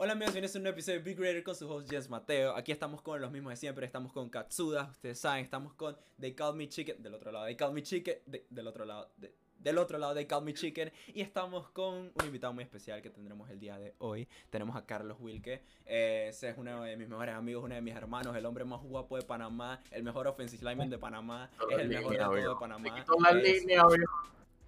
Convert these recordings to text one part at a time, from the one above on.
Hola amigos, bienvenidos a un nuevo episodio de Big Raider con su host Jens Mateo. Aquí estamos con los mismos de siempre, estamos con Katsuda, ustedes saben, estamos con They Call Me Chicken, del otro lado, They Call Me Chicken, de- del otro lado, de- del otro lado, They Call Me Chicken, y estamos con un invitado muy especial que tendremos el día de hoy. Tenemos a Carlos Wilke, eh, ese es uno de mis mejores amigos, uno de mis hermanos, el hombre más guapo de Panamá, el mejor offensive lineman de Panamá, es el mejor de todo de. Panamá.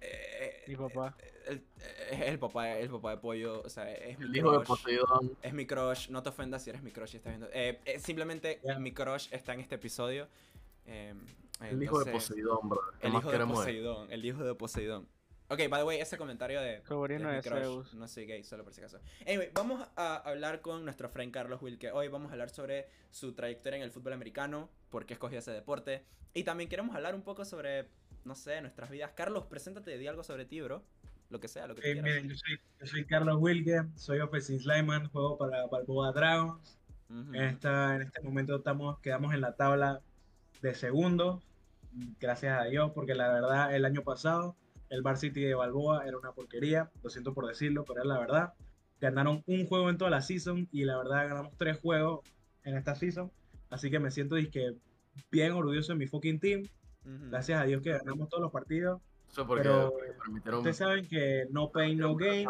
Es- eh, Mi papá. el, es el papá, el papá de pollo, o sea, es mi El hijo de crush. Poseidón. Es mi crush, no te ofendas si eres mi crush y estás viendo. Eh, eh, simplemente Ya. mi crush está en este episodio. eh, El hijo de Poseidón, bro. ¿Qué El más hijo de queremos de- Poseidón. El hijo de Poseidón. Ok, by the way, ese comentario de. Sobrino mi de crush, Zeus. No soy gay, solo por si acaso. Anyway, vamos a hablar con nuestro friend Carlos Wilke. Hoy vamos a hablar sobre su trayectoria en el fútbol americano, por qué escogió ese deporte. Y también queremos hablar un poco sobre, no sé, nuestras vidas. Carlos, preséntate, di algo sobre ti, bro. Lo que sea, lo que tú Eh, miren, yo soy, yo soy Carlos Wilke, soy offensive lineman, juego para Balboa Dragons. En, esta, en este momento estamos, quedamos en la tabla de segundos, gracias a Dios, porque la verdad el año pasado el Bar City de Balboa era una porquería, lo siento por decirlo, pero es la verdad. Ganaron un juego en toda la season y la verdad ganamos tres juegos en esta season, así que me siento disque bien orgulloso de mi fucking team. Gracias a Dios que ganamos todos los partidos. Eso porque Pero- porque. Ustedes saben que no pain, no gain.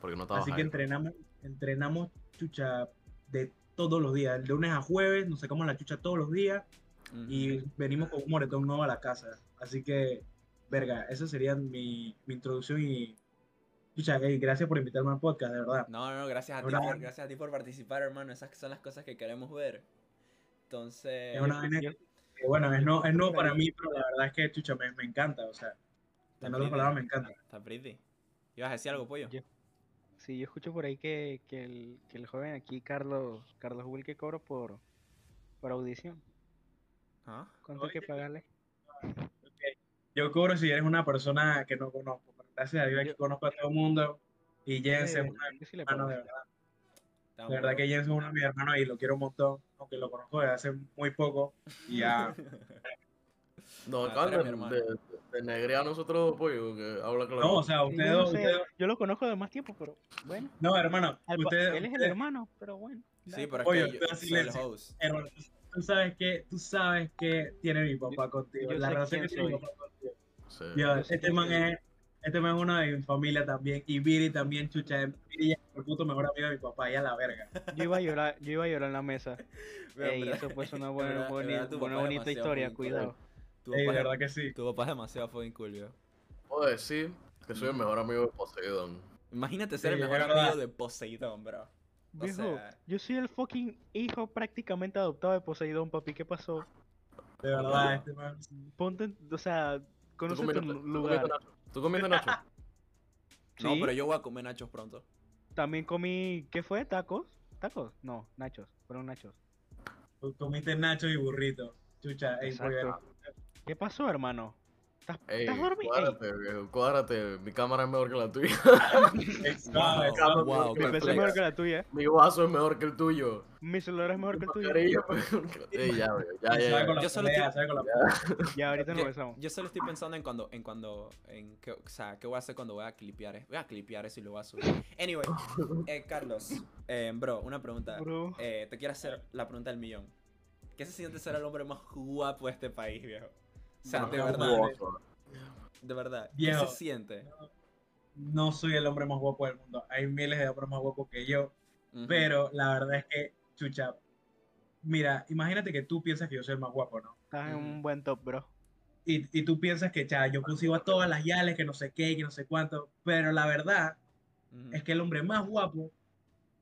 Porque no estaba Así que entrenamos, entrenamos chucha de todos los días, de lunes a jueves, nos sacamos la chucha todos los días y venimos con un moretón nuevo a la casa. Así que, verga, esa sería mi, mi introducción y chucha, gracias por invitarme al podcast, de verdad. No, no, gracias a ti, por, gracias a ti por participar, hermano. Esas son las cosas que queremos ver. Entonces, Es una vaina que, bueno, es no, es no para mí, pero la verdad es que chucha, me, me encanta, o sea, está en otras pretty. palabras me encanta. Está pretty. ¿Ibas a decir algo, pollo? Yo- Sí, yo escucho por ahí que, que, el, que el joven aquí, Carlos, Carlos Wilke, cobra por, por audición. ¿Ah? ¿Cuánto hay que pagarle? Yo cobro si eres una persona que no conozco, pero gracias a Dios aquí conozco a todo el mundo y mis yo sí de verdad. De verdad muy que Jens es uno de mis hermanos y lo quiero un montón, aunque lo conozco desde hace muy poco. Y ya, No, Ah, mi de, hermano. de, negrear a nosotros, pollo, que habla claro. no, o sea, ustedes yo, no sé, lo conozco de más tiempo, pero bueno. no, hermano, ustedes, él es el hermano, pero bueno. Sí, pero es Pollo, que yo soy el silencio. host. hermano, tú- sabes que, tú sabes que tiene mi papá contigo, yo la relación que tiene mi papá contigo. Sí. Sé este man es, este man es uno de mi familia también, y Viri también, chucha, Viri es el puto mejor amigo de mi papá, y a la verga. Yo iba a llorar, yo iba a llorar en la mesa. Pero, Ey, pero- eso pues una en buena, bonita historia, cool. cuidado. Tu Ey, papá verdad que sí. Tu papá es demasiado fucking cool, viejo. Puedo decir que soy el mejor amigo de Poseidón. Imagínate ser Sí, el mejor amigo de Poseidón, bro. O Viejo, sea- yo soy el fucking hijo prácticamente adoptado de Poseidón, papi. ¿Qué pasó? De verdad, este man. Ponte, en- o sea, ¿Tú conoce tu lugar. ¿Tú comiste nacho? No, pero yo voy a comer nachos pronto. También comí, ¿qué fue? ¿Tacos? ¿Tacos? No, nachos. Fueron nachos. Comiste nacho y burrito. Chucha, ey, ¿Qué pasó, hermano? ¿Estás, Ey, ¿estás dormido? Cuádrate, viejo, cuádrate. Mi cámara es mejor que la tuya. Wow, wow, mi PC es mejor que la tuya. Mi vaso es mejor que el tuyo. Mi celular es mejor que el Mi tuyo. mascarilla es mejor que la- Ey, ya, viejo, ya, ya, ya. la Yo solo pelea, estoy- sabe con la Ya, ahorita nos besamos. Yo solo estoy pensando en cuando, en cuando, en qué, o sea, qué voy a hacer cuando voy a clipear, es- voy a clipear eso y lo voy a subir. Anyway, eh, Carlos, eh, bro, una pregunta. Bro. Eh, te quiero hacer la pregunta del millón. ¿Qué se siente ser el hombre más guapo de este país, viejo? O sea, de verdad, de verdad. ¿Qué se siente? No soy el hombre más guapo del mundo. Hay miles de hombres más guapos que yo. Pero la verdad es que, chucha, mira, imagínate que tú piensas que yo soy el más guapo, ¿no? Estás en un buen top, bro. Y, y tú piensas que, cha, yo consigo a todas las yales, que no sé qué, que no sé cuánto. Pero la verdad es que el hombre más guapo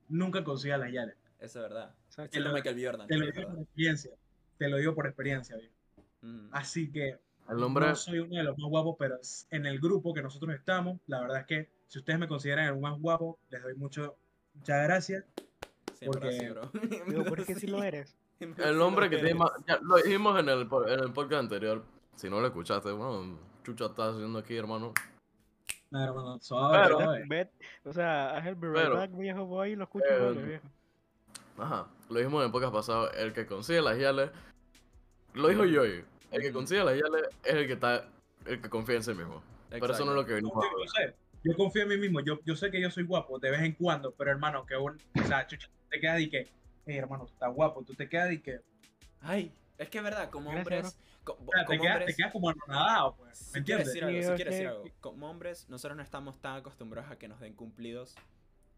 nunca consigue a las yales. Eso es verdad. Exacto. Es lo Michael. Jordan. Te lo digo por experiencia. Te lo digo por experiencia, viejo. Ujú. Así que El hombre, no soy uno de los más guapos, pero en el grupo que nosotros estamos, la verdad es que si ustedes me consideran el más guapo, les doy mucho, muchas gracias. Porque- así, bro. Digo, ¿por qué si lo eres? el hombre que tiene más. Ya, lo dijimos en el, en el podcast anterior. Si no lo escuchaste, bueno, Chucha está haciendo aquí, hermano. No, hermano, suave, Pero- suave. Ve- o sea, haz el be right Pero- back, viejo, voy y lo escucho, Eh, viejo. Ajá, lo dijimos en el podcast pasado. El que consigue las yales. Lo dijo yo. El que consigue las yales es el que está. El que confía en sí mismo. Pero eso no es lo que venimos yo sé, yo confío en mí mismo. Yo, yo sé que yo soy guapo de vez en cuando, pero hermano, que un. O sea, chucha, te quedas y que. Hey, hermano, tú estás guapo. Tú te quedas y que. Ay, es que es verdad, como hombres. co- o sea, te, como quedas, te hombres quedas como anonadado, pues. si ¿Me quieres entiendes? decir algo, Sí, si es quieres decir algo. Como hombres, nosotros no estamos tan acostumbrados a que nos den cumplidos.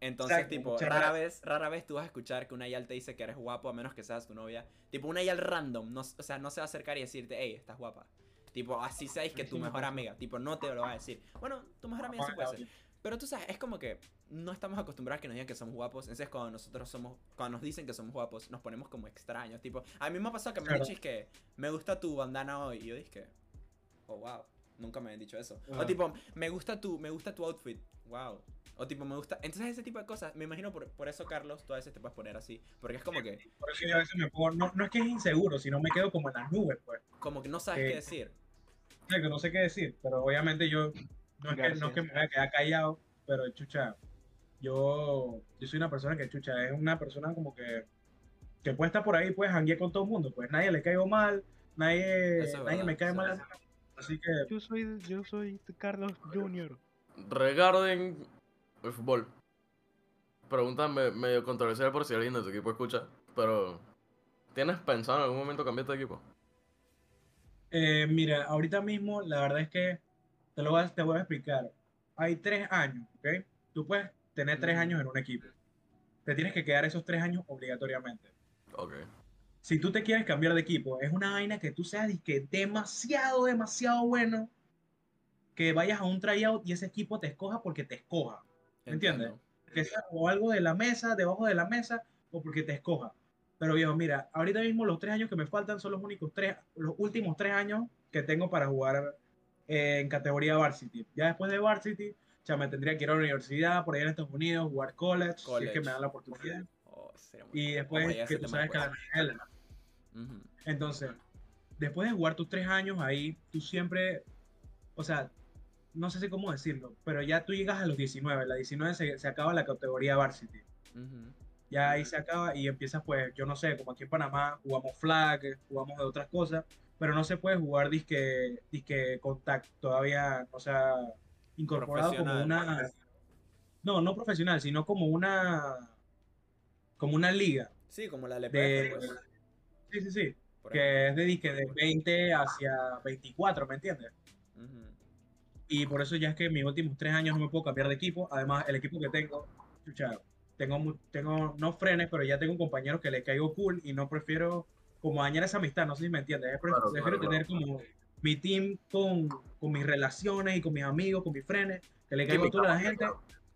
Entonces, Exacto, tipo, rara vez, rara vez tú vas a escuchar que una yal te dice que eres guapo a menos que seas tu novia. Tipo, una yal random, no, o sea, no se va a acercar y decirte, hey, estás guapa. Tipo, así sabéis que tu mejor amiga, tipo, no te lo va a decir. Bueno, tu mejor amiga sí puede ser. Pero tú sabes, es como que no estamos acostumbrados a que nos digan que somos guapos. Entonces, cuando nosotros somos, cuando nos dicen que somos guapos, nos ponemos como extraños. Tipo, a mí me ha pasado que me han Claro. dicho que me gusta tu bandana hoy. Y yo dije, oh wow, nunca me habían dicho eso. O Ah. tipo, me gusta tu, me gusta tu outfit. Wow. O tipo, me gusta. Entonces, ese tipo de cosas. Me imagino por, por eso, Carlos, tú a veces te puedes poner así. Porque es como que, Por eso yo a veces me pongo. No, no es que es inseguro, sino me quedo como en las nubes, pues. como que no sabes Eh, qué decir. Que no sé qué decir, pero obviamente yo. No es, que, no es que me voy a quedar callado, pero chucha. Yo, yo soy una persona que, chucha, es una persona como que. Que puede estar por ahí, pues, janguear con todo el mundo. Pues nadie le caigo mal, nadie, es nadie verdad, me cae mal. Así que. Yo soy, yo soy Carlos Junior. Regarding el fútbol. Pregunta me- medio controversial por si alguien de tu equipo escucha. Pero, ¿tienes pensado en algún momento cambiarte de equipo? Eh, mira, ahorita mismo la verdad es que te lo voy a, te voy a explicar. Hay tres años, ¿ok? Tú puedes tener tres años en un equipo. Te tienes que quedar esos tres años obligatoriamente. Ok. Si tú te quieres cambiar de equipo, es una vaina que tú seas que demasiado, demasiado bueno, que vayas a un tryout y ese equipo te escoja porque te escoja. ¿Me entiendes? Que sea o algo de la mesa, debajo de la mesa, o porque te escoja. Pero viejo, mira, ahorita mismo los tres años que me faltan son los únicos tres, los últimos tres años que tengo para jugar eh, en categoría varsity. Ya después de varsity, ya me tendría que ir a la universidad, por allá en Estados Unidos, jugar college, si es que me dan la oportunidad. Oh, Y después, que tú sabes que la. Entonces, después de jugar tus tres años ahí, tú siempre, o sea, no sé si cómo decirlo, pero ya tú llegas a los 19, la 19 se, se acaba la categoría varsity. Ya ahí se acaba y empiezas pues, yo no sé, como aquí en Panamá jugamos flag, jugamos de otras cosas, pero no se puede jugar disque, disque contact, todavía, o sea, incorporado como una, no, no profesional, sino como una, como una liga Sí, como la LPF, de, pues, sí, sí, sí, por ejemplo. que es de disque de 20 hacia 24, ¿me entiendes? Ujú. Y por eso ya es que mis últimos tres años no me puedo cambiar de equipo. Además, el equipo que tengo, chucha, tengo, tengo no frenes, pero ya tengo compañeros que le caigo cool y no prefiero como dañar esa amistad, no sé si me entiendes. Pre- Claro, prefiero claro, tener como mi team con, con mis relaciones y con mis amigos, con mis frenes, que le caigo a toda la gente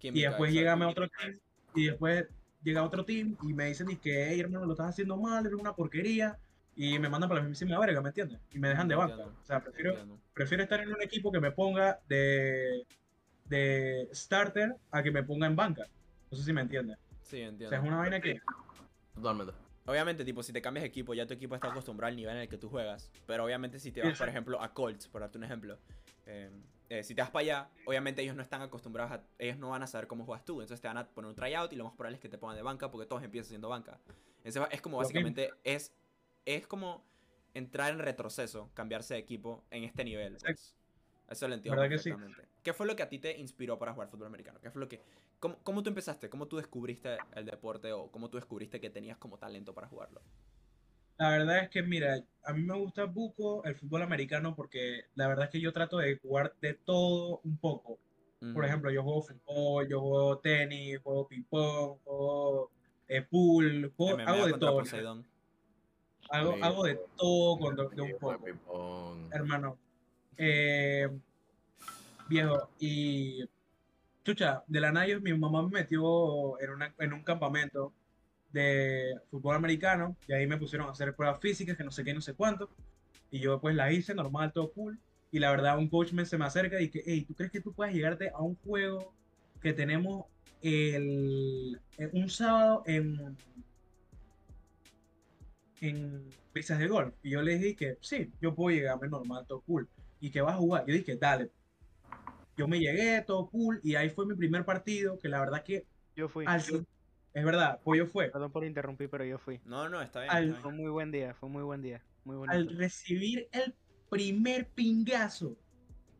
y después exacto. llega a otro team y después llega otro team y me dicen que, hey, hermano, lo estás haciendo mal, eres una porquería y me mandan para la mismísima verga, ¿me entiendes? Y me dejan de banca. O sea, prefiero prefiero estar en un equipo que me ponga de, de starter a que me ponga en banca. No sé si me entiendes. Sí, O entiendo. sea, es una vaina que. Totalmente. Obviamente, tipo, si te cambias de equipo, ya tu equipo está acostumbrado al nivel en el que tú juegas. Pero obviamente, si te vas, por ejemplo, a Colts, por darte un ejemplo, eh, eh, si te vas para allá, obviamente ellos no están acostumbrados a. Ellos no van a saber cómo juegas tú. Entonces te van a poner un tryout y lo más probable es que te pongan de banca porque todos empiezan siendo banca. Entonces es como básicamente. Es, es como entrar en retroceso, cambiarse de equipo en este nivel. pues. Eso lo entiendo ¿Verdad que sí? perfectamente. ¿Qué fue lo que a ti te inspiró para jugar fútbol americano? ¿Qué fue lo que, cómo, cómo tú empezaste? ¿Cómo tú descubriste el deporte o cómo tú descubriste que tenías como talento para jugarlo? La verdad es que, mira, a mí me gusta buco el fútbol americano porque la verdad es que yo trato de jugar de todo un poco. Por ejemplo, yo juego fútbol, yo juego tenis, juego ping-pong, juego eh, pool, juego- MMA hago de todo. Poseidón. Hago, Sí. hago de todo de, de un poco. hermano. Eh, viejo, y chucha, de la nada mi mamá me metió en, una- en un campamento de fútbol americano y ahí me pusieron a hacer pruebas físicas, que no sé qué, no sé cuánto. Y yo pues las hice, normal, todo cool. Y la verdad, un coach me, se me acerca y que, hey, ¿tú crees que tú puedes llegarte a un juego que tenemos el, eh, un sábado en, en pistas de golf? Y yo le dije que sí, yo puedo llegarme normal, todo cool. ¿Y que vas a jugar? Yo dije, dale. Yo me llegué, todo cool, y ahí fue mi primer partido, que la verdad que Yo fui. al, es verdad, Pollo fue. Perdón por interrumpir, pero yo fui. No, no, está bien. Al- está Fue muy buen día, fue muy buen día. Muy bonito. al recibir el primer pingazo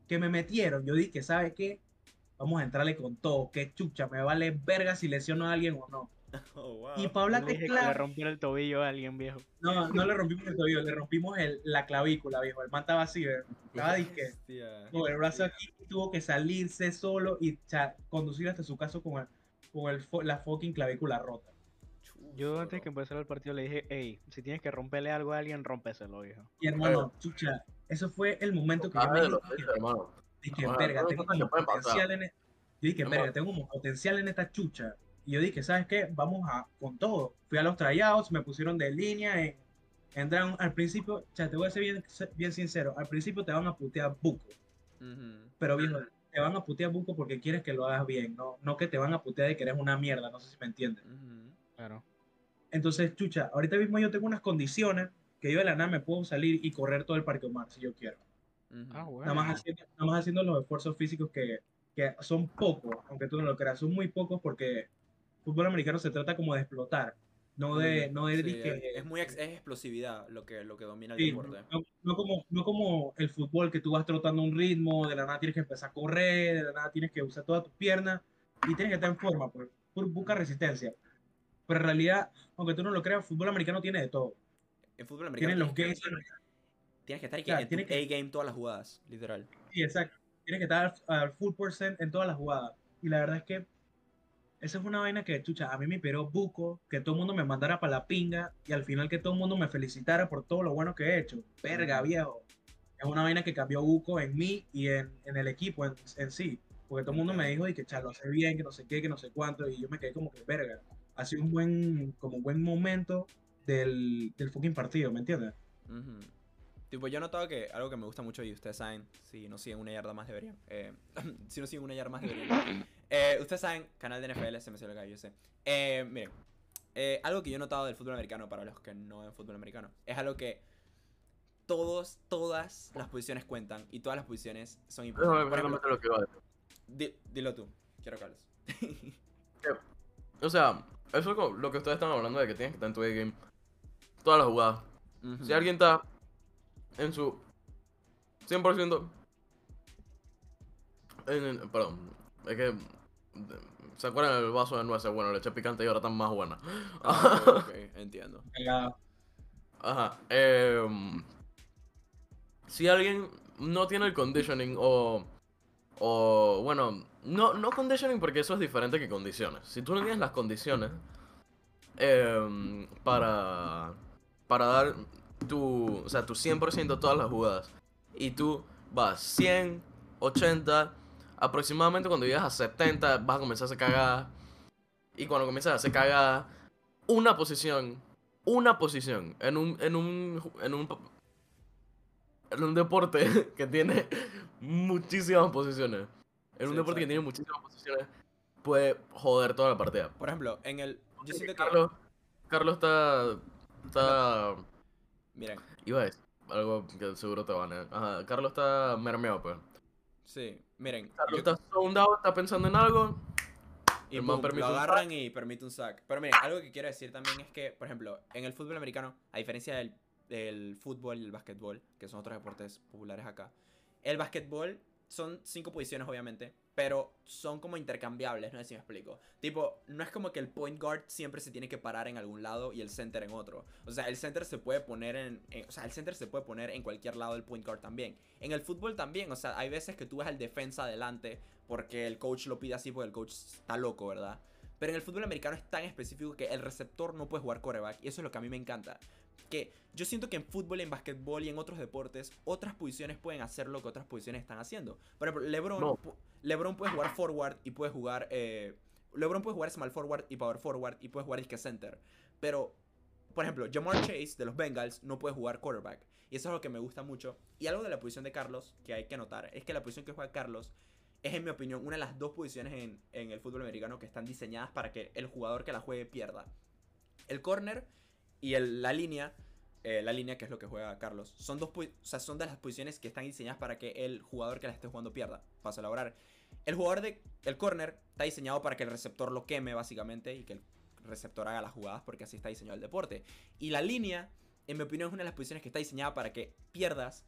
que me metieron, yo dije, ¿sabes qué? vamos a entrarle con todo, que chucha, me vale verga si lesiono a alguien o no. Oh, wow. Y dije que le rompió el tobillo a alguien viejo. no, no le rompimos el tobillo, le rompimos el, la clavícula, viejo. El man estaba así, ¿verdad? estaba disque, con el brazo aquí, tuvo que salirse solo y cha- conducir hasta su casa con, el, con el, fo- la fucking clavícula rota. Yo antes que empezara el partido le dije, hey, si tienes que romperle algo a alguien, rómpeselo, viejo. Y hermano, chucha, eso fue el momento que yo me de los dije, hermano. dije, verga, tengo pasar. potencial en e-". Yo dije, verga, tengo como potencial en esta chucha. Y yo dije, ¿sabes qué? Vamos a con todo. Fui a los tryouts, me pusieron de línea en, en Dragon. Al principio, cha, te voy a ser bien, bien sincero, al principio te van a putear buco. Ujú. Pero viejo, te van a putear buco porque quieres que lo hagas bien, no, no que te van a putear de que eres una mierda, no sé si me entiendes. Ujú. Claro. Entonces, chucha, ahorita mismo yo tengo unas condiciones que yo de la nada me puedo salir y correr todo el Parque Omar si yo quiero. Ah, bueno. Nada más haciendo, nada más haciendo los esfuerzos físicos que, que son pocos, aunque tú no lo creas, son muy pocos porque fútbol americano se trata como de explotar, no de, no de Sí, disque- es, muy ex- es explosividad lo que, lo que domina el sí, deporte. no, no como, no como el fútbol que tú vas trotando un ritmo, de la nada tienes que empezar a correr, de la nada tienes que usar todas tus piernas y tienes que estar en forma, pues, por, busca resistencia. Pero en realidad, aunque tú no lo creas, fútbol americano tiene de todo. En fútbol americano Tienen los tienes, games, tienes que estar Claro, en tu tiene A-game todas las jugadas, literal. Sí, exacto. Tienes que estar al, al full percent en todas las jugadas. Y la verdad es que esa es una vaina que, chucha, a mí me piró buco, que todo el mundo me mandara para la pinga y al final que todo el mundo me felicitara por todo lo bueno que he hecho. Verga, viejo. Es una vaina que cambió buco en mí y en, en el equipo en, en sí. Porque todo el mundo me dijo y que, cha, lo hace bien, que no sé qué, que no sé cuánto. Y yo me quedé como que, verga. Ha sido un buen, como un buen momento del, del fucking partido, ¿me entiendes? Ujú. Tipo, yo he notado que algo que me gusta mucho y ustedes saben, si no siguen una yarda más deberían. eh, si no siguen una yarda más deberían. Eh, ustedes saben, canal de NFL, se me salió acá, yo sé. Eh, miren, eh, algo que yo he notado del fútbol americano para los que no ven fútbol americano es algo que todos, todas las posiciones cuentan y todas las posiciones son importantes. realmente lo que iba a decir. di- dilo tú, quiero Carlos. O sea, eso es lo que ustedes están hablando de que tienes que estar en tu game todas las jugadas. Si alguien está en su 100% en el, perdón, es que se acuerdan del vaso de nueces, bueno, le eché picante y ahora están más buena. Ah, entiendo. Ajá. em, si alguien no tiene el conditioning o o bueno, no no conditioning porque eso es diferente que condiciones. Si tú no tienes las condiciones em, para para dar tu, o sea, tu 100% todas las jugadas y tú vas 100, 80, aproximadamente cuando llegas a 70 vas a comenzar a hacer cagada y cuando comienzas a hacer cagada una posición, una posición en un en un en un en un deporte que tiene muchísimas posiciones. En un Sí, deporte que tiene muchísimas posiciones puede joder toda la partida. Por ejemplo, en el. Yo siento que. Carlos, Carlos está. Está. Miren, Iba a decir algo que seguro te van a. Ajá, Carlos está mermeado, pues. sí, miren. Carlos yo- está out, está pensando en algo. Y boom, lo agarran y permite un sack. Pero miren, algo que quiero decir también es que, por ejemplo, en el fútbol americano, a diferencia del, del fútbol y el básquetbol, que son otros deportes populares acá, el básquetbol son cinco posiciones, obviamente, pero son como intercambiables, no sé si me explico. Tipo, no es como que el point guard siempre se tiene que parar en algún lado y el center en otro. O sea, el center se puede poner en, en- o sea, el center se puede poner en cualquier lado del point guard también. En el fútbol también, o sea, hay veces que tú ves al defensa adelante porque el coach lo pide así porque el coach está loco, ¿verdad? Pero en el fútbol americano es tan específico que el receptor no puede jugar quarterback y eso es lo que a mí me encanta. Que yo siento que en fútbol, en básquetbol y en otros deportes, otras posiciones pueden hacer lo que otras posiciones están haciendo. Por ejemplo, LeBron, No. LeBron puede jugar forward y puede jugar... eh, LeBron puede jugar small forward y power forward y puede jugar disque center. Pero, por ejemplo, Jamar Chase de los Bengals no puede jugar quarterback. Y eso es lo que me gusta mucho. Y algo de la posición de Carlos que hay que notar es que la posición que juega Carlos es, en mi opinión, una de las dos posiciones en, en el fútbol americano que están diseñadas para que el jugador que la juegue pierda. El corner y el- la línea, eh, la línea que es lo que juega Carlos, son dos, o sea, son de las posiciones que están diseñadas para que el jugador que la esté jugando pierda. Paso a elaborar. El jugador de el corner está diseñado para que el receptor lo queme básicamente y que el receptor haga las jugadas porque así está diseñado el deporte. Y la línea, en mi opinión, es una de las posiciones que está diseñada para que pierdas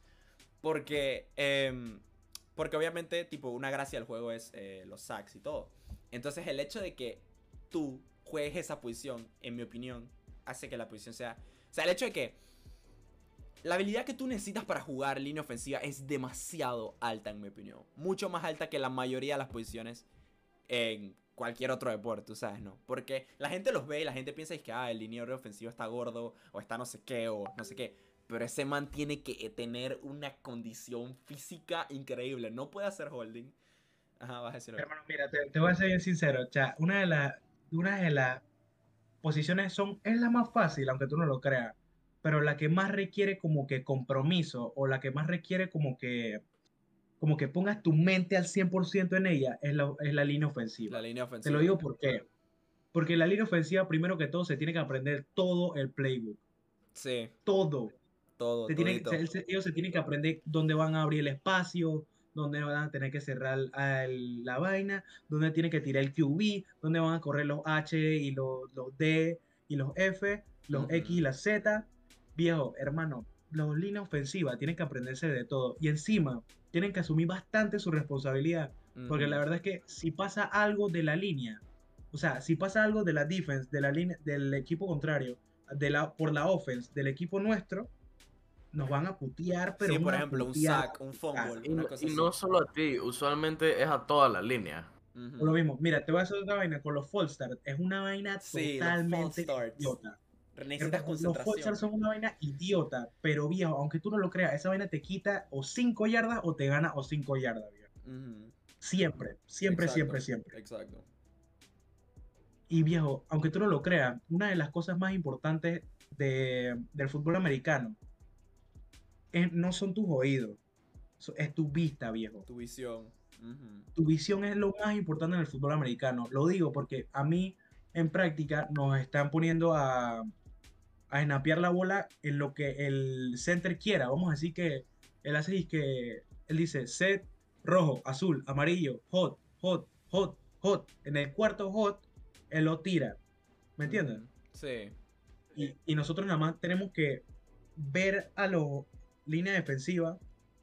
porque, em, Porque obviamente, tipo, una gracia del juego es eh, los sacks y todo. Entonces, el hecho de que tú juegues esa posición, en mi opinión, hace que la posición sea. O sea, el hecho de que la habilidad que tú necesitas para jugar línea ofensiva es demasiado alta, en mi opinión. Mucho más alta que la mayoría de las posiciones en cualquier otro deporte, ¿sabes? No. Porque la gente los ve y la gente piensa que ah, el liniero ofensivo está gordo, o está no sé qué, o no sé qué. Pero ese man tiene que tener una condición física increíble. No puede hacer holding. Ajá, vas a decir. Hermano, mira, te, te voy a ser bien sincero. O sea, una de las una de las posiciones son, es la más fácil, aunque tú no lo creas, pero la que más requiere como que compromiso o la que más requiere como que como que pongas tu mente al 100% en ella es la, es la línea ofensiva. La línea Te ofensiva. lo digo por qué. Porque la línea ofensiva, primero que todo, se tiene que aprender todo el playbook. Sí, Todo. todo. Se se- ellos se tienen que aprender dónde van a abrir el espacio, dónde van a tener que cerrar al- la vaina, dónde tienen que tirar el QB, dónde van a correr los H y los, los D y los F, los. X y las Z. Viejo, hermano, los líneas ofensivas tienen que aprenderse de todo. Y encima, tienen que asumir bastante su responsabilidad. Porque la verdad es que si pasa algo de la línea, o sea, si pasa algo de la defense, de la línea, del equipo contrario, de la, por la offense del equipo nuestro, nos van a putear, pero sí, por ejemplo, un sack, un fumble, Y, una no- cosa y así. no solo a ti, usualmente es a toda la línea. Lo mismo, mira, te voy a hacer otra vaina con los false start. Es una vaina Sí, totalmente idiota. Necesitas Hermano, Los false concentración. start son una vaina idiota, pero viejo, aunque tú no lo creas, esa vaina te quita o 5 yardas o te gana o 5 yardas, viejo. Siempre, siempre, Exacto, siempre, siempre. Exacto. Y viejo, aunque tú no lo creas, una de las cosas más importantes de- del fútbol americano es- no son tus oídos, es tu vista, viejo. Tu visión. Tu visión es lo más importante en el fútbol americano. Lo digo porque a mí en práctica nos están poniendo a, a snapear la bola en lo que el center quiera. Vamos a decir que él hace que él dice set rojo, azul, amarillo, hot, hot, hot, hot. En el cuarto hot, él lo tira. ¿Me entiendes? Ujú. Sí. Y, y nosotros nada más tenemos que ver a los líneas defensivas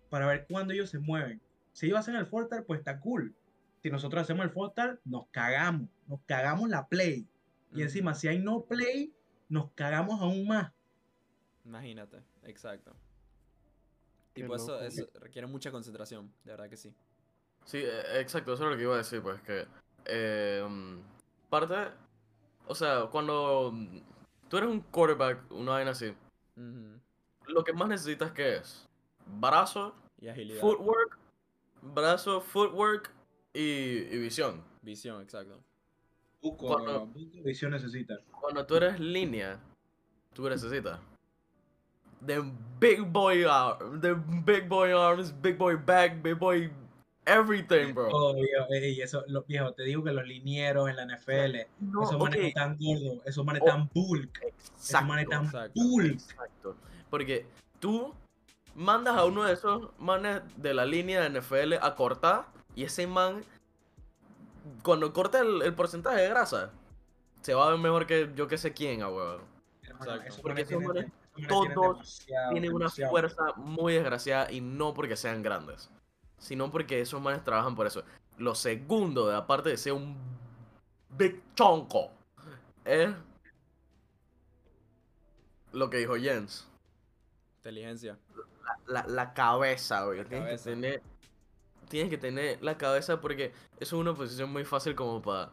para ver cuándo ellos se mueven. Si ellos hacen el fortar, pues está cool. Si nosotros hacemos el fortar, nos cagamos. Nos cagamos la play. Y encima, si hay no play, nos cagamos aún más. Imagínate, exacto. Tipo, eso, eso requiere mucha concentración, de verdad que sí. Sí, e- exacto, eso es lo que iba a decir, pues que eh, mm, parte, o sea, cuando mm, tú eres un quarterback, una vaina así. Lo que más necesitas que es brazo, Y agilidad. footwork, brazo, footwork y, y visión. Visión, exacto. Buco, Cuando- buco visión necesita. Cuando tú eres línea, tú necesitas the big boy arm, the big boy arms, big boy back, big boy everything, bro. Oh, viejo, ey, eso, lo, viejo, te digo que los linieros en la NFL, No, esos manes ok, no tan gordos, esos manes Oh, tan bulk, esos manes exacto. exacto. bulk. Exacto. Porque tú mandas a uno de esos manes de la línea de NFL a cortar y ese man, cuando corta el, el porcentaje de grasa, se va a ver mejor que yo que sé quién, a huevo. Esos Porque esos manes todos Tienen una demasiado. fuerza muy desgraciada y no porque sean grandes, sino porque esos manes trabajan por eso. Lo segundo, de aparte de ser un big chonco, es lo que dijo Jens. Inteligencia. la, la cabeza, güey. La Tienes que tener. Tienes que tener la cabeza porque eso es una posición muy fácil como para.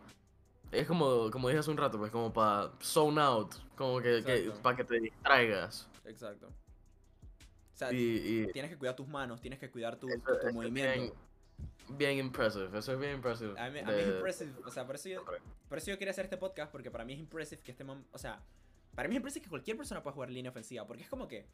Es como, como dije hace un rato, pues como para zone out. Como que, Exacto. para que te distraigas. Exacto. O sea, Y, y tienes que cuidar tus manos, tienes que cuidar tu, eso- tu eso movimiento. Bien, bien impressive. Eso es bien impressive. A mí, a mí es impressive, o sea, por eso, yo, por eso yo quería hacer este podcast, porque para mí es impressive que este man, o sea, para mí es impressive que cualquier persona pueda jugar línea ofensiva, porque es como que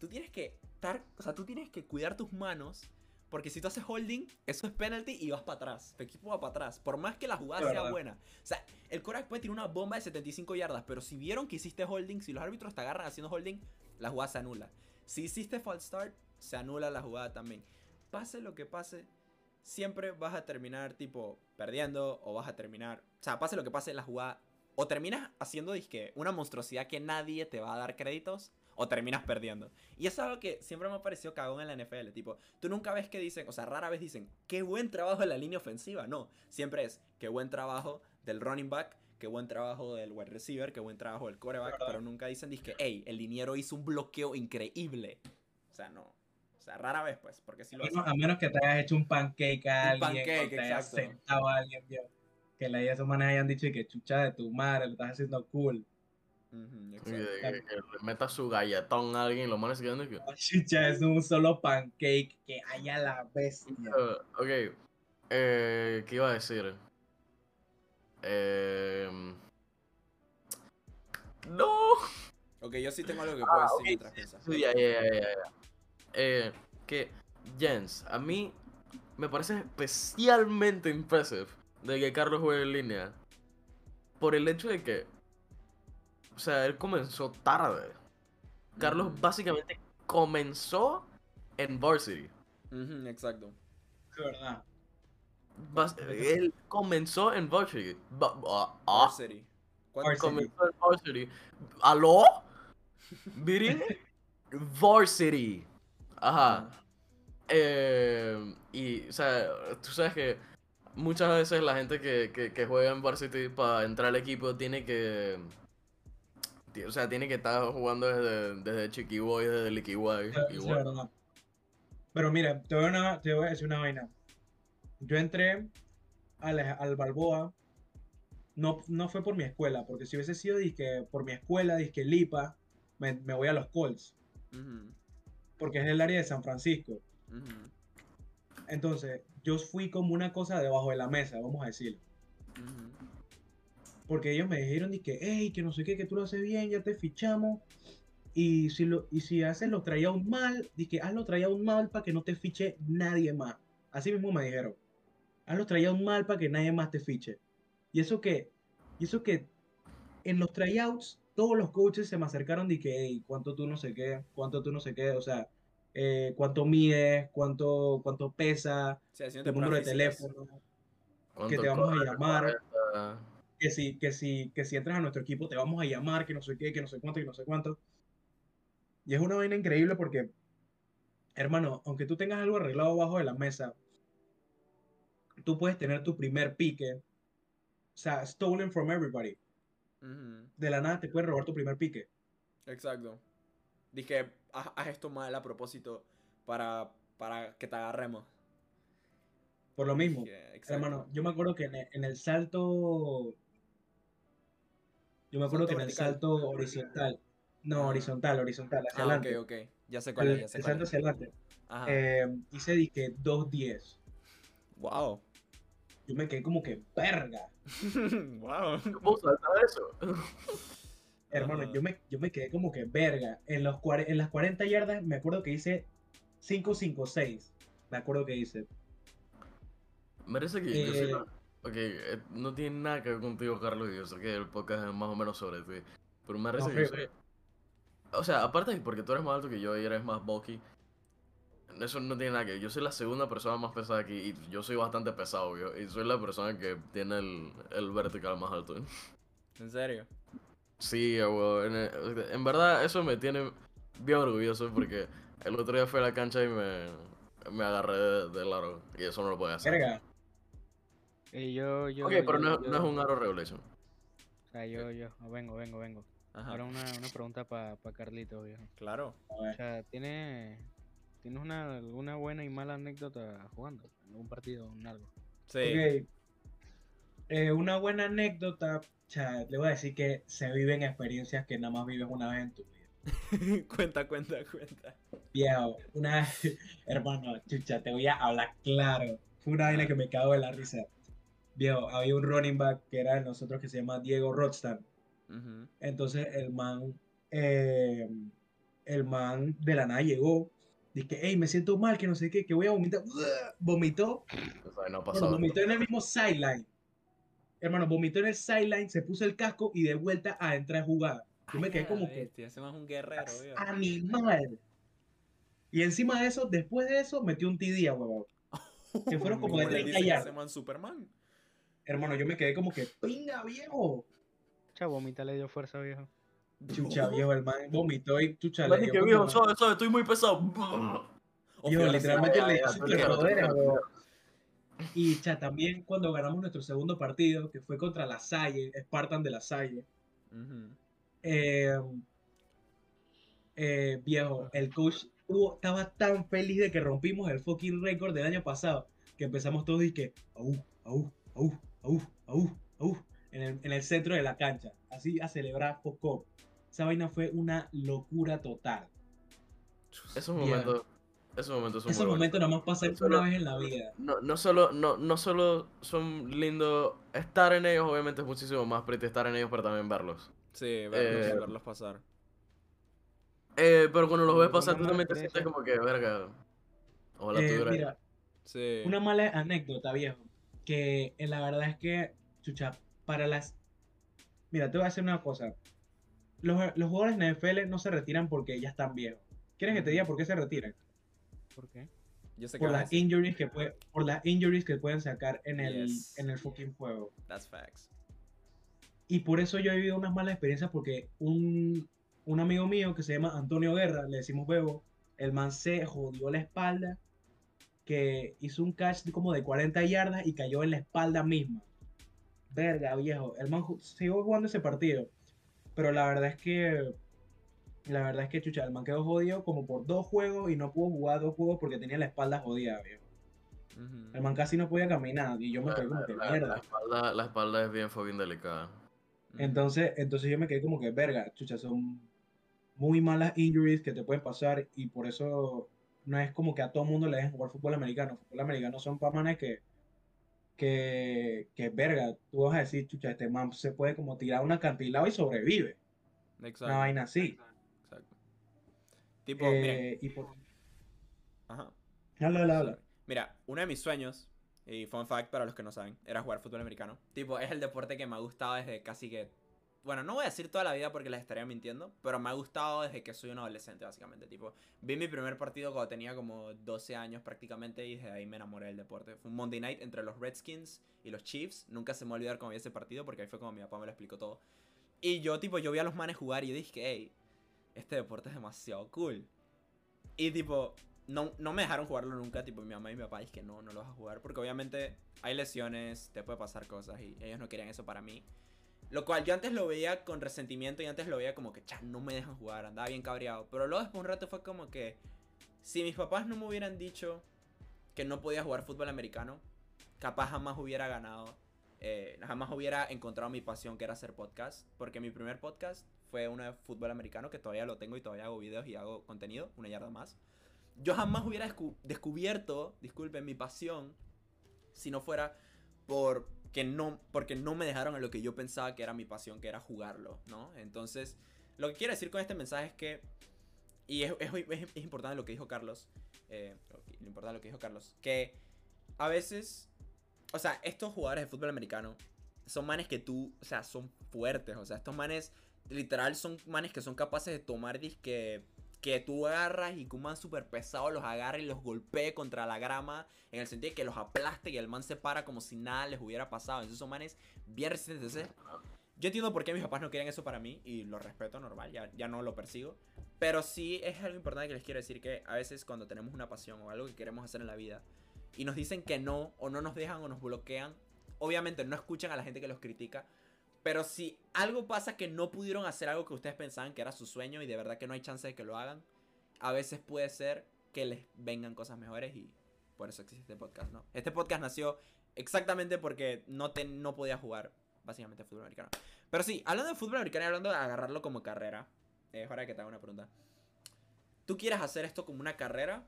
tú tienes que estar, o sea, tú tienes que cuidar tus manos, porque si tú haces holding, eso es penalty y vas para atrás, tu equipo va para atrás, por más que la jugada Es sea buena. O sea, el Korak puede tirar una bomba de 75 yardas, pero si vieron que hiciste holding, si los árbitros te agarran haciendo holding, la jugada se anula. Si hiciste false start, se anula la jugada también. Pase lo que pase, siempre vas a terminar tipo perdiendo o vas a terminar, o sea, pase lo que pase la jugada, o terminas haciendo disque una monstruosidad que nadie te va a dar créditos, o terminas perdiendo. Y eso es algo que siempre me ha parecido cagón en la NFL. Tipo, tú nunca ves que dicen, o sea, rara vez dicen, qué buen trabajo en la línea ofensiva. No, siempre es, qué buen trabajo del running back, qué buen trabajo del wide receiver, qué buen trabajo del quarterback, Verdad. pero nunca dicen, que hey, el liniero hizo un bloqueo increíble. O sea, no. O sea, rara vez, pues, porque si lo A menos, a menos que te hayas hecho un pancake a Un alguien, pancake, o te hayas exacto. sentado a alguien, vio, que la idea de esos manes hayan dicho y que chucha de tu madre, lo estás haciendo cool. Que, exacto. que- que le meta su galletón a alguien y lo quedan de que. Es un solo pancake que haya la bestia. Uh, ok. Eh, ¿Qué iba a decir? Eh, no. Ok, yo sí tengo algo que puedo decir mientras piensas. Sí, ya, ya, ya, ya, ya. Eh, que Jens, a mí me parece especialmente impressive de que Carlos juegue en línea. Por el hecho de que. O sea, él comenzó tarde. Carlos básicamente comenzó en Varsity. Exacto. Es verdad. Bas- él comenzó en Varsity. Va- ah, ah, Varsity. ¿Cuánto- Varsity. comenzó en Varsity. ¿Aló? ¿Viri? Varsity. Ajá. Eh, y, o sea, tú sabes que muchas veces la gente que, que, que juega en Varsity para entrar al equipo tiene que. O sea, tiene que estar jugando desde, desde Chiqui Boy, desde Licky Boy. Eso y es bueno. verdad. Pero mira, te voy, a una- te voy a decir una vaina. Yo entré al, al Balboa, no, no fue por mi escuela, porque si hubiese sido por mi escuela, disque Lipa, me, me voy a los Colts, Ujú, porque es el área de San Francisco. Entonces, yo fui como una cosa debajo de la mesa, vamos a decirlo. ujú. Porque ellos me dijeron que, hey, que no sé qué, que tú lo haces bien, ya te fichamos. Y si, lo, y si haces los trayouts mal, dije, haz los trayouts mal para que no te fiche nadie más. Así mismo me dijeron. Haz los trayouts mal para que nadie más te fiche. Y eso que, y eso que en los tryouts, todos los coaches se me acercaron y que, hey, cuánto tú no sé qué, cuánto tú no sé qué, o sea, eh, cuánto mides, cuánto, cuánto pesa, Sí, haciendo tu número de teléfono, ¿Cuánto te vamos a llamar. 40? Que si, que si, que si entras a nuestro equipo te vamos a llamar, que no sé qué, que no sé cuánto, que no sé cuánto. Y es una vaina increíble porque, hermano, aunque tú tengas algo arreglado abajo de la mesa, tú puedes tener tu primer pique, o sea, stolen from everybody. De la nada te pueden robar tu primer pique. Exacto. Dije, haz, haz esto mal a propósito para, para que te agarremos. Por lo mismo, hermano, yo me acuerdo que en el, en el salto, yo me acuerdo que en el salto horizontal, no, horizontal, horizontal, hacia Ah, ok, adelante. ok. Ya sé cuál es, El, ya sé el cuál salto es. hacia adelante. Ajá. Eh, hice disque 2.10. Wow. Yo me quedé como que, verga. wow. ¿Cómo saltar eso? Hermano, Ajá. yo me, yo me quedé como que, verga. En, los en las 40 yardas me acuerdo que hice 5.56. Me acuerdo que hice. Merece que yo Eh, la- Ok, eh, no tiene nada que ver contigo, Carlos, y yo sé que el podcast es más o menos sobre ti. Pero me parece No, que yo fíjate. soy- O sea, aparte de porque tú eres más alto que yo y eres más bulky, eso no tiene nada que ver. Yo soy la segunda persona más pesada aquí y yo soy bastante pesado, yo. Y soy la persona que tiene el, el vertical más alto. ¿En serio? Sí, weón. En, verdad, eso me tiene bien orgulloso porque el otro día fui a la cancha y me, me agarré de- del aro. Y eso no lo puede hacer. Verga. Eh, yo, yo, Ok, pero yo- no, no es un aro regulation. O sea, yo, yo, vengo, vengo, vengo. Ajá. Ahora una, una pregunta para pa Carlito, viejo. Claro. O sea, ¿tiene, ¿tienes una, alguna buena y mala anécdota jugando? ¿En algún partido en algo? Sí. Ok. Eh, una buena anécdota. o sea, le voy a decir que se viven experiencias que nada más vives una vez en tu vida. cuenta, cuenta, cuenta. Viejo, una hermano, chucha, te voy a hablar claro. Fue una vaina que me cago de la risa. Viejo, había un running back que era de nosotros que se llama Diego Rodstan. Ujú. Entonces el man, eh, el man de la nada llegó. Dije, hey, me siento mal, que no sé qué, que voy a vomitar. Vomitó, O sea, no bueno, pasado. vomitó en el mismo sideline. Hermano, vomitó en el sideline, se puso el casco y de vuelta a entrar a jugar. Yo me quedé como que, bestia, Ese más un guerrero, viejo. animal. Y encima de eso, después de eso, metió un TD a huevón. que fueron como de le 30 dicen yardas. Superman. Hermano, yo me quedé como que, pinga viejo. Chavo, vomita le dio fuerza, viejo. Chucha, viejo, el man vomitó y chucha le dio que viejo, suave, suave, estoy muy pesado. Viejo, literalmente le dio. Y cha, también cuando ganamos nuestro segundo partido, que fue contra la Salle, Spartan de la Salle, Ujú. eh, eh, viejo, el coach tuvo- estaba tan feliz de que rompimos el fucking récord del año pasado que empezamos todos y que, au, au, au, en el, en el centro de la cancha, así a celebrar Focop. Esa vaina fue una locura total. Esos momentos, esos momentos son Ese muy momento bonitos. nada más pasa No una vez en la vida. No, no solo, no, no solo son lindos estar en ellos, obviamente es muchísimo más pretty estar en ellos, pero también verlos. Sí, verlos, Eh, verlos pasar. Eh, pero cuando los ves pasar, tú también te sientes como que, verga. Ojalá Eh, mira, Sí. Una mala anécdota, viejo. Que eh, la verdad es que, chucha, para las. Mira, te voy a decir una cosa. Los, los jugadores en NFL no se retiran porque ya están viejos. ¿Quieres que te diga por qué se retiran? ¿Por qué? Yo sé Por las injuries que puede, por las injuries que pueden sacar en el, Yes. en el fucking juego. That's facts. Y por eso yo he vivido unas malas experiencias porque un, un amigo mío que se llama Antonio Guerra, le decimos Bebo, el man se jodió la espalda, que hizo un catch de como de 40 yardas y cayó en la espalda misma. Verga, viejo. El man siguió jugando ese partido. Pero la verdad es que. La verdad es que, chucha, el man quedó jodido como por dos juegos y no pudo jugar dos juegos porque tenía la espalda jodida, viejo. El man casi no podía caminar y yo me quedé como que la- espalda, la espalda es bien fucking delicada. Entonces, entonces yo me quedé como que, verga, chucha, son muy malas injuries que te pueden pasar y por eso no es como que a todo mundo le dejen jugar fútbol americano. Fútbol americano son pa' manes que, que, que, verga, tú vas a decir, chucha, este man se puede como tirar un acantilado y sobrevive. Exacto. Una vaina así. Exacto. Tipo, Eh, y por... ajá. Habla, habla, habla. Mira, uno de mis sueños, y fun fact para los que no saben, era jugar fútbol americano. Tipo, es el deporte que me ha gustado desde casi que. Bueno, no voy a decir toda la vida porque les estaría mintiendo, pero me ha gustado desde que soy un adolescente, básicamente. Tipo, vi mi primer partido cuando tenía como 12 años prácticamente y desde ahí me enamoré del deporte. Fue un Monday night entre los Redskins y los Chiefs. Nunca se me va a olvidar cómo vi ese partido porque ahí fue como mi papá me lo explicó todo. Y yo, tipo, yo vi a los manes jugar y yo dije, hey, este deporte es demasiado cool. Y tipo, no, no me dejaron jugarlo nunca. Tipo, mi mamá y mi papá dije que no, no lo vas a jugar. Porque obviamente hay lesiones, te puede pasar cosas y ellos no querían eso para mí. Lo cual yo antes lo veía con resentimiento y antes lo veía como que, no me dejan jugar, andaba bien cabreado. Pero luego después de un rato fue como que, si mis papás no me hubieran dicho que no podía jugar fútbol americano, capaz jamás hubiera ganado, eh, jamás hubiera encontrado mi pasión que era hacer podcast. Porque mi primer podcast fue uno de fútbol americano que todavía lo tengo y todavía hago videos y hago contenido, una yarda más. Yo jamás hubiera descu- descubierto, disculpen, mi pasión si no fuera por que no porque no me dejaron en lo que yo pensaba que era mi pasión, que era jugarlo, ¿no? Entonces, lo que quiero decir con este mensaje es que y es, es- importante lo que dijo Carlos, eh, lo importante lo que dijo Carlos, que a veces, o sea, estos jugadores de fútbol americano son manes que tú, o sea, son fuertes, o sea, estos manes literal son manes que son capaces de tomar disque que tú agarras y que un man súper pesado los agarra y los golpee contra la grama en el sentido de que los aplaste y el man se para como si nada les hubiera pasado. Entonces son manes bien resistentes. Entonces, yo entiendo por qué mis papás no querían eso para mí y lo respeto normal, ya, ya no lo persigo. Pero sí es algo importante que les quiero decir que a veces cuando tenemos una pasión o algo que queremos hacer en la vida y nos dicen que no o no nos dejan o nos bloquean, obviamente no escuchan a la gente que los critica. Pero si algo pasa que no pudieron hacer algo que ustedes pensaban que era su sueño y de verdad que no hay chance de que lo hagan, a veces puede ser que les vengan cosas mejores y por eso existe este podcast, ¿no? Este podcast nació exactamente porque no, te, no podía jugar básicamente fútbol americano. Pero sí, hablando de fútbol americano y hablando de agarrarlo como carrera, eh, es hora de que te haga una pregunta. ¿Tú quieres hacer esto como una carrera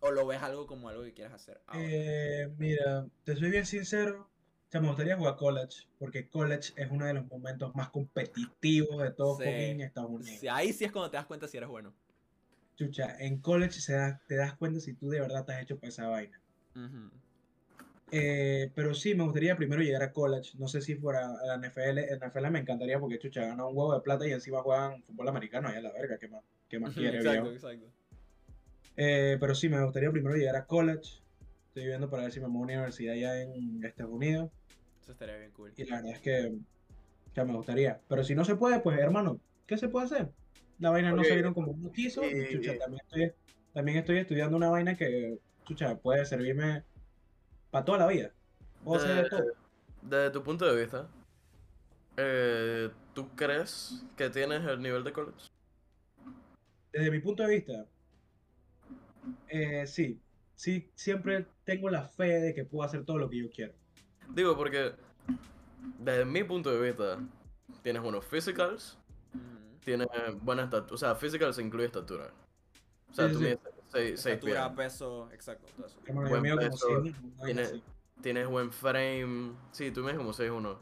o lo ves algo como algo que quieres hacer? Eh, mira, te soy bien sincero. Sea, me gustaría jugar college, porque college es uno de los momentos más competitivos de todo Sí. fucking Estados Unidos. Sí, ahí sí es cuando te das cuenta si eres bueno. Chucha, en college se da- te das cuenta si tú de verdad te has hecho para esa vaina. Eh, pero sí, me gustaría primero llegar a college. No sé si fuera a la NFL. En la NFL me encantaría porque chucha gana un huevo de plata y encima juegan fútbol americano allá la verga. ¿Qué más, qué más quiere, exacto, viejo? exacto. Eh, pero sí, me gustaría primero llegar a college. Estoy viendo para ver si me muevo a una universidad allá en Estados Unidos. Eso estaría bien cool. Y la verdad es que ya me gustaría. Pero si no se puede, pues hermano, ¿qué se puede hacer? La vaina no salieron como uno quiso. Y, y- chucha, y- también estoy, también estoy estudiando una vaina que, chucha, puede servirme para toda la vida. Puedo hacer de De- todo. Desde tu punto de vista, eh, ¿tú crees que tienes el nivel de college? Desde mi punto de vista, eh, sí, sí, siempre tengo la fe de que puedo hacer todo lo que yo quiero. Digo, porque desde mi punto de vista, tienes unos physicals, tienes buena estatura, o sea, physicals incluye estatura. O sea, Sí, tú sí. mides 6 pies. Estatura, peso, exacto, todo eso. Hermano, yo Buen mido como peso, 100, una vaina tiene- así. Tienes buen frame. Sí, tú mides como 6'1".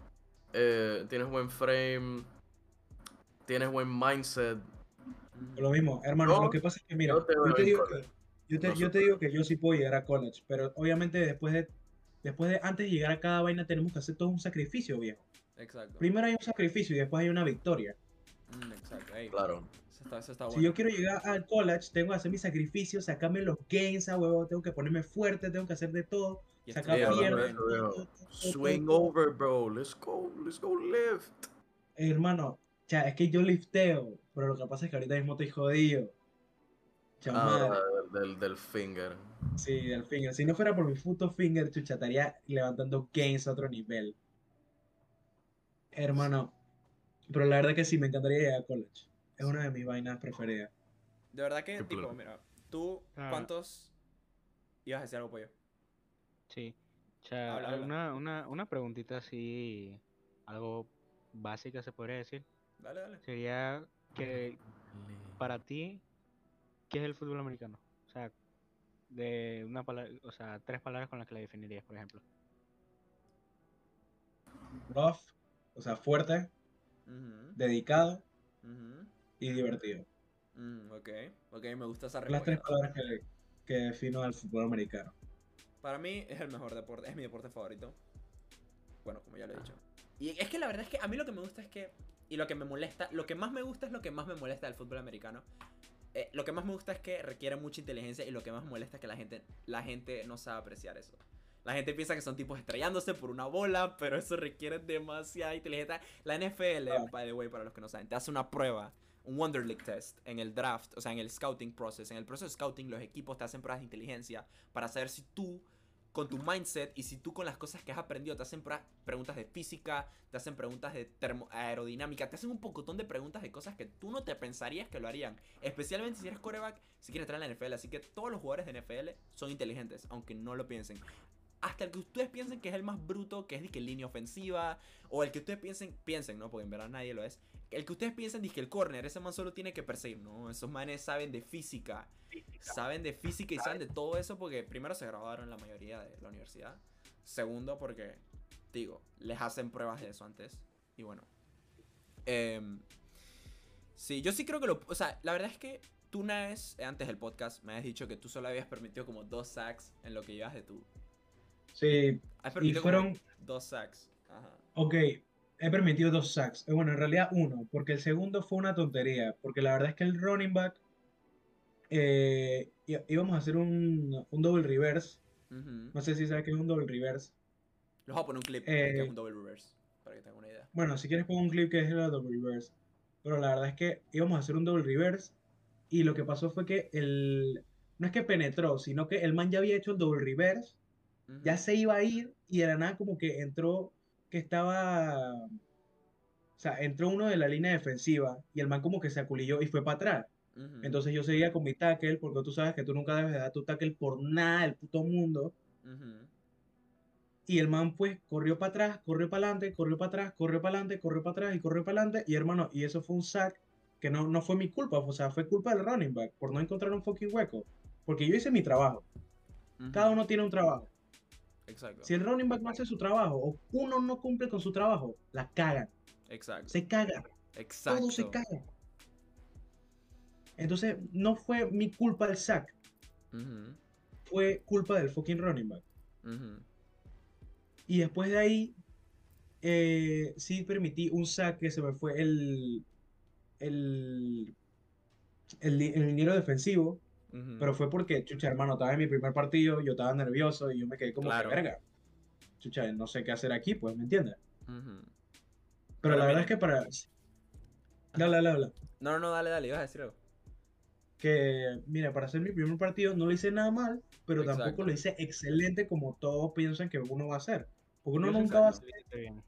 Eh, tienes buen frame. Tienes buen mindset. Lo mismo, hermano, lo que pasa es que, mira, yo te yo digo que, yo te, No yo sé. te digo que yo sí puedo llegar a college, pero obviamente después de, después de, antes de llegar a cada vaina tenemos que hacer todo un sacrificio, viejo. Exacto. Primero hay un sacrificio y después hay una victoria. Mm, exacto. ey, Claro. Eso está, eso está Si yo quiero llegar al college, tengo que hacer mi sacrificio, sacarme los gains a huevo, tengo que ponerme fuerte, tengo que hacer de todo, Y sacar Swing over, bro. Let's go. Let's go lift. Hermano, ya, es que yo lifteo, pero lo que pasa es que ahorita mismo estoy jodido. Ah, del, del, finger. Sí, del finger. Si no fuera por mi puto finger, chucha, estaría levantando gains a otro nivel. Hermano, pero la verdad que sí, me encantaría llegar a college. Es una de mis vainas preferidas. De verdad que, Qué tipo, mira, tú, Ah. ¿cuántos ibas a decir algo, pollo? Sí. O sea, Habla, habla. Una, una, una preguntita así, algo básica se podría decir. Dale, dale. Sería que para ti, ¿qué es el fútbol americano? O sea, de una palabra, o sea, tres palabras con las que la definirías, por ejemplo. Rough, o sea, fuerte, dedicado y divertido. mm, ok, ok, me gusta esa Las tres respuesta. palabras que, que defino al fútbol americano. Para mí es el mejor deporte, es mi deporte favorito. Bueno, como ya lo he dicho. Y es que la verdad es que a mí lo que me gusta es que, y lo que me molesta, lo que más me gusta es lo que más me molesta del fútbol americano. Eh, lo que más me gusta es que requiere mucha inteligencia y lo que más molesta es que la gente, la gente no sabe apreciar eso. La gente piensa que son tipos estrellándose por una bola, pero eso requiere demasiada inteligencia. La NFL, Ah. by the way, para los que no saben, te hace una prueba, un Wonder League test en el draft, o sea, en el scouting process. En el proceso de scouting, los equipos te hacen pruebas de inteligencia para saber si tú, con tu mindset y si tú con las cosas que has aprendido, te hacen preguntas de física, te hacen preguntas de termo- aerodinámica, te hacen un pocotón de preguntas de cosas que tú no te pensarías que lo harían. Especialmente si eres coreback, si quieres entrar en la NFL. Así que todos los jugadores de NFL son inteligentes, aunque no lo piensen. Hasta el que ustedes piensen que es el más bruto, que es de que línea ofensiva, o el que ustedes piensen, piensen, ¿no? Porque en verdad nadie lo es. El que ustedes piensen, que el corner, ese man solo tiene que perseguir. No, esos manes saben de física. Saben de física y saben de todo eso porque primero se graduaron la mayoría de la universidad. Segundo, porque, digo, les hacen pruebas de eso antes. Y bueno. Em, sí, yo sí creo que lo... O sea, la verdad es que tú una vez, eh, antes del podcast, me habías dicho que tú solo habías permitido como dos sacks en lo que llevas de tu... Sí, Has y permitido como fueron, dos sacks. Ajá. ok, he permitido dos sacks. Eh, Bueno, en realidad uno, porque el segundo fue una tontería, porque la verdad es que el running back eh, íbamos a hacer un, un double reverse. No sé si sabes qué es un double reverse. Les voy a poner un clip que Eh, es un double reverse. Para que tengan una idea. Bueno, si quieres pongo un clip que es el double reverse. Pero la verdad es que íbamos a hacer un double reverse y lo que pasó fue que el... No es que penetró, sino que el man ya había hecho el double reverse, ya se iba a ir y de la nada como que entró, que estaba... O sea, entró uno de la línea defensiva y el man como que se aculilló y fue para atrás. Ujú. Entonces yo seguía con mi tackle, porque tú sabes que tú nunca debes de dar tu tackle por nada del puto mundo. Ujú. Y el man pues corrió para atrás, corrió para adelante, corrió para atrás, corrió para adelante, corrió para atrás y corrió para adelante. Y hermano, y eso fue un sack que no, no fue mi culpa, o sea, fue culpa del running back por no encontrar un fucking hueco. Porque yo hice mi trabajo. Cada Ujú. uno tiene un trabajo. Exacto. Si el running back no hace su trabajo o uno no cumple con su trabajo, la cagan. Exacto. Se caga. Exacto. Todo se caga. Entonces, no fue mi culpa el sack. Fue culpa del fucking running back. Y después de ahí, eh, sí permití un sack que se me fue el, el, el, el liniero defensivo, Pero fue porque, chucha, hermano, estaba en mi primer partido, yo estaba nervioso y yo me quedé como Claro. que verga. Chucha, no sé qué hacer aquí, pues, ¿me entiendes? Pero Pero la verdad es que para... Dale, dale, dale. No, no, no, dale, dale, ibas a decir algo. Que, mira, para hacer mi primer partido no lo hice nada mal, pero Exacto. tampoco lo hice excelente como todos piensan que uno va a hacer. Porque uno Yo nunca va a bien.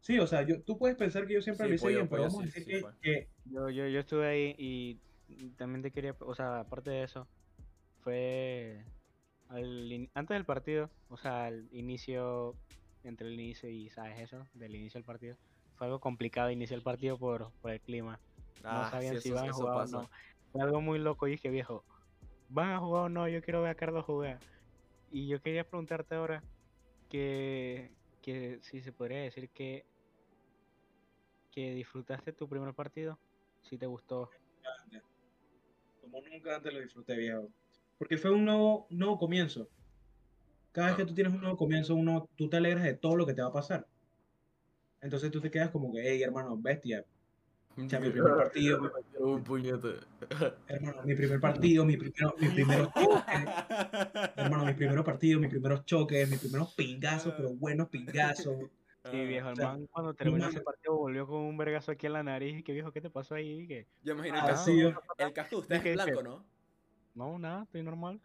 Sí, o sea, yo, tú puedes pensar que yo siempre Sí, lo hice pollo, bien, pero pollo, vamos a decir sí que, fue. que Yo, yo, yo estuve ahí y también te quería, o sea, aparte de eso, fue al in- antes del partido, o sea, al inicio, entre el inicio y, ¿sabes eso? Del inicio del partido. Fue algo complicado iniciar el partido por, por el clima. Ah, no sabían sí, si iban a jugar pasa. o no. Fue algo muy loco y dije, viejo, ¿van a jugar o no? Yo quiero ver a Carlos jugar. Y yo quería preguntarte ahora que, que si se podría decir que, que disfrutaste tu primer partido, si te gustó. Como nunca antes lo disfruté, viejo. Porque fue un nuevo, un nuevo comienzo. Cada vez que tú tienes un nuevo comienzo, uno, tú te alegras de todo lo que te va a pasar. Entonces tú te quedas como que, hey, hermano, bestia. O sea, mi primer partido, mi- Un puñete. hermano, mi primer partido, mi primero, mis primeros choques, hermano, mis primeros partidos, mis primeros choques, mis primeros pingazos, pero buenos pingazos. Sí, viejo, el o sea, man cuando terminó ese partido volvió con un vergazo aquí en la nariz y que viejo, ¿qué te pasó ahí? Que, Yo imagino el Ah, casco. sí, El casco de Dije es blanco, ¿no? no, nada, estoy normal.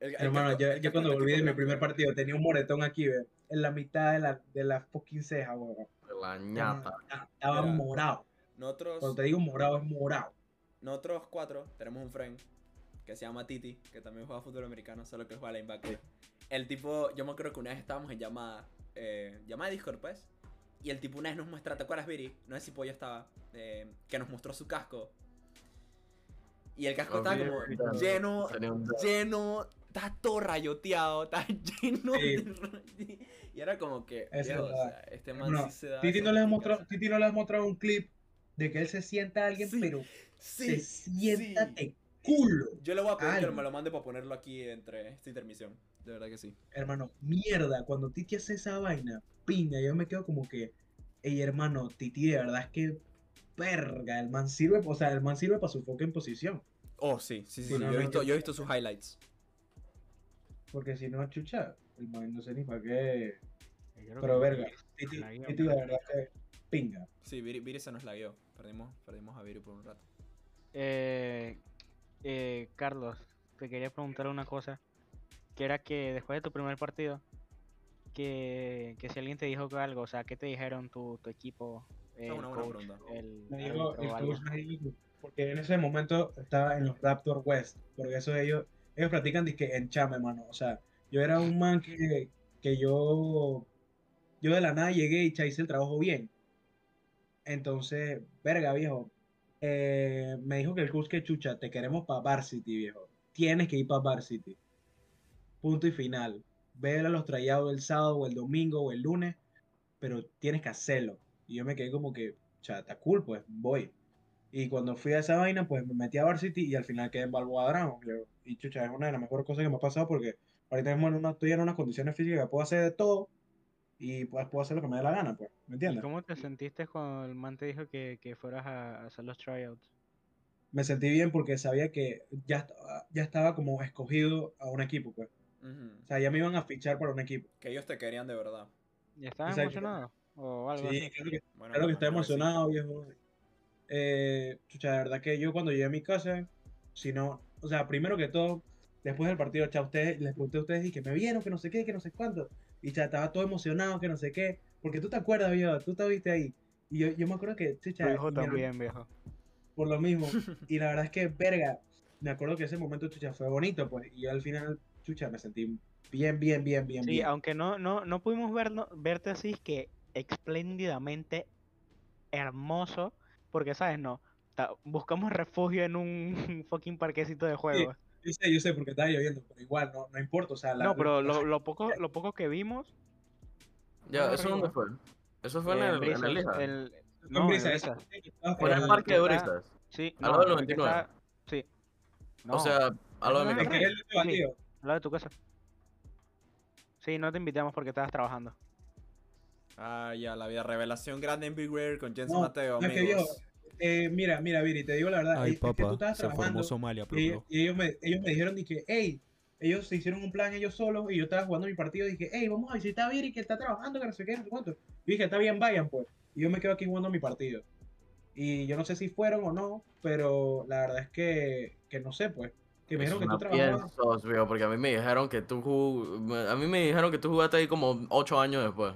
El- el Hermano, casco- yo, el yo cuando volví de mi primer partido tenía un moretón aquí, ve, en la mitad de la, de la fucking ceja, weón. La ñata. Estaba Mira. morado. Nosotros, Cuando te digo morado, es morado. nosotros cuatro tenemos un friend que se llama Titi, que también juega fútbol americano, solo que juega linebacker. El tipo, yo me acuerdo que una vez estábamos en llamada, eh, llamada de Discord, pues. Y el tipo una vez nos muestra, ¿te acuerdas, Viri? No sé si Pollo estaba, eh, que nos mostró su casco. Y el casco Oh, estaba Viri, como lleno, lleno, está todo rayoteado, está lleno Sí. Y era como que, Es viejo, o sea, este man No, sí se da Titi no, les mostrado, Titi no les ha mostrado un clip de que él se sienta a alguien, Sí, pero Sí, se sienta sí. de culo. Yo le voy a pedir que me lo mande para ponerlo aquí entre esta intermisión. De verdad que sí. Hermano, mierda, cuando Titi hace esa vaina, piña, yo me quedo como que, ey, hermano, Titi, de verdad es que, verga, el man sirve, o sea, el man sirve para su foco en posición. Oh, sí, sí, sí. Sí, sí, no, yo, he visto, yo- he visto sus highlights. Porque si no, chucha, el man no sé ni para qué. Pero verga, Titi, Titi de verdad que pinga. Sí, Viri, Viri se nos lagueó. Perdimos, perdimos a Viri por un rato. Eh, eh, Carlos, te quería preguntar una cosa. Que era que después de tu primer partido, que, que si alguien te dijo algo, o sea, ¿qué te dijeron tu, tu equipo? El una buena coach, pregunta. el Me dijo, el coach porque en ese momento estaba en los Raptor West, porque eso ellos, ellos practican disque en chame, mano. O sea, yo era un man que, que yo, yo de la nada llegué y hice el trabajo bien. Entonces, verga, viejo, eh, me dijo que el coach que chucha, te queremos para Varsity, viejo. Tienes que ir para Varsity. Punto y final. Ve a los trayados el sábado o el domingo o el lunes, pero tienes que hacerlo. Y yo me quedé como que, cha, está cool, pues voy. Y cuando fui a esa vaina, pues me metí a Varsity y al final quedé en Balboa Dragons. yo- Y chucha, es una de las mejores cosas que me ha pasado porque ahorita mismo en una, estoy en unas condiciones físicas que puedo hacer de todo y pues puedo hacer lo que me dé la gana, pues. ¿Me ¿Y entiendes? cómo te sentiste cuando el man te dijo que, que fueras a, hacer los tryouts? Me sentí bien porque sabía que ya, ya estaba como escogido a un equipo, pues. Ujú. O sea, ya me iban a fichar para un equipo. Que ellos te querían de verdad. ¿Y estabas Exacto. emocionado? ¿O algo Sí, así? claro que, Bueno, claro que sí. emocionado, viejo. Eh, chucha, de verdad que yo cuando llegué a mi casa, si no, o sea, primero que todo, después del partido, cha, ustedes, les pregunté a ustedes y que me vieron, que no sé qué, que no sé cuánto. Y cha, estaba todo emocionado, que no sé qué. Porque tú te acuerdas, viejo, tú estuviste ahí. Y yo, yo me acuerdo que, chucha, hermano- también, viejo. por lo mismo. Y la verdad es que, verga, me acuerdo que ese momento, chucha, fue bonito, pues. Y yo al final, chucha, me sentí bien, bien, bien, bien, Sí, bien. aunque no, no, no pudimos verlo, verte así, es que espléndidamente hermoso, porque, ¿sabes? No, ta- buscamos refugio en un fucking parquecito de juegos. Yo sé, yo sé, porque estaba lloviendo, pero igual, no, no importa, o sea, la, no, pero la- lo, lo poco, lo poco que vimos... Ya, ¿eso dónde fue? Eso fue en eh, el, en Brisas, el Lija. el- fue no, en brisa, En fuera el parque de Brisas. Sí, Al lado no, del el que 99. está- Sí. O No, sea, a lo de mi no, no, casa. Lado de tu casa. Sí, no te invitamos porque estabas trabajando. Ah, ya, la vida revelación grande en Big Rare con Jens No, Mateo, no, que Eh, mira, mira, Viri, te digo la verdad. Ay, es que tú papá, estabas se formó trabajando Somalia, y, y ellos, me, ellos me dijeron, dije, hey, ellos se hicieron un plan ellos solos y yo estaba jugando mi partido y dije, hey, vamos a visitar a Viri que está trabajando, que no sé qué, no sé cuánto. Y dije, está bien, vayan pues. Y yo me quedo aquí jugando mi partido. Y yo no sé si fueron o no, pero la verdad es que, que no sé, pues. Que me dijeron que tú trabajabas. porque a mí me dijeron que tú jug- a mí me dijeron que tú jugaste ahí como 8 años después.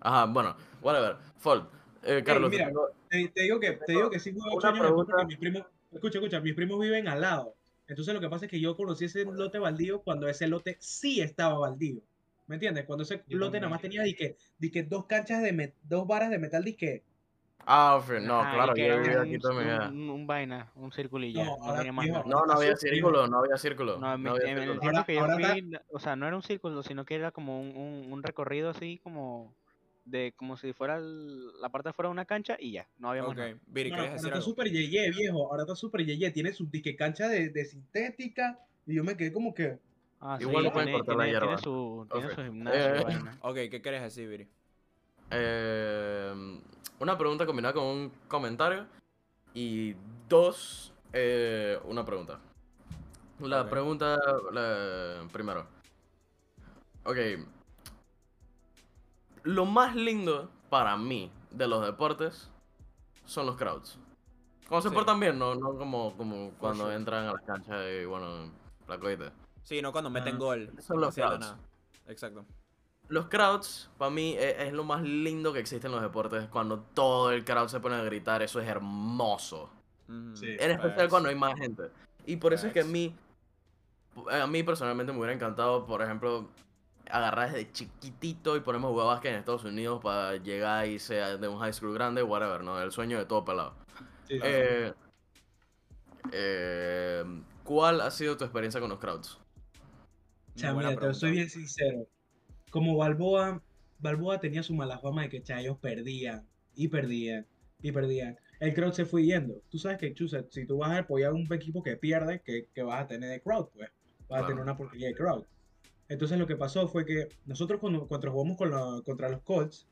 Ajá, bueno, whatever. Fold. Eh, Carlos, te mira, tengo- Te, te digo que, te digo que sí jugué Una ocho años después porque mis primos, escucha, escucha, mis primos viven al lado. Entonces lo que pasa es que yo conocí ese lote baldío cuando ese lote sí estaba baldío. ¿Me entiendes? Cuando ese lote nada más tenía disque, disque dos canchas de met- dos varas de metal disque. Ah, no, Ajá, claro, yo era viví un, aquí toda mi vida. un, un vaina, un círculo y ya, No, no, tenía más. No, no había círculo, no había círculo. No, en, no había en el círculo. tiempo Ahora- que yo fui, o sea, no era un círculo, sino que era como un, un, un recorrido así como de como si fuera el- la parte de fuera de una cancha y ya, no había más Ok, nada. Viri, ¿querías ahora está algo? súper yeye, viejo. Ahora está súper yeye. Tiene su disque cancha de, de sintética. Y yo me quedé como que. Ah, Igual sí, tiene, cortar la tiene, su, tiene Ok. su gimnasio y Eh, vaina. Ok, ¿qué quieres decir, Viri? Eh, una pregunta combinada con un comentario. Y dos, eh, una pregunta. La pregunta, la- primero. Ok. Lo más lindo para mí de los deportes son los crowds. Cuando se Sí. portan bien, no, no como, como cuando sure. entran a las canchas y bueno, la coita. Sí, no cuando meten Ah, gol. son los crowds. nada. Exacto. Los crowds, para mí, e- es, lo más lindo que existe en los deportes. Cuando todo el crowd se pone a gritar, eso es hermoso. Sí. En especial facts. cuando hay más gente. Y por eso es que a mí, a mí personalmente me hubiera encantado, por ejemplo, agarrar desde chiquitito y ponerme a jugar básquet en Estados Unidos para llegar y sea de un high school grande, whatever, ¿no? El sueño de todo pelado. Sí. Eh, eh, ¿Cuál ha sido tu experiencia con los crowds? O sea, mira, te soy bien sincero. Como Balboa, Balboa tenía su mala fama de que cha, ellos perdían y perdían y perdían. El crowd se fue yendo. Tú sabes que, chusa, si tú vas a apoyar a un equipo que pierde, que, que vas a tener de crowd, pues. Vas a tener una porquería de crowd. Entonces lo que pasó fue que nosotros cuando, cuando jugamos con la- contra los Colts,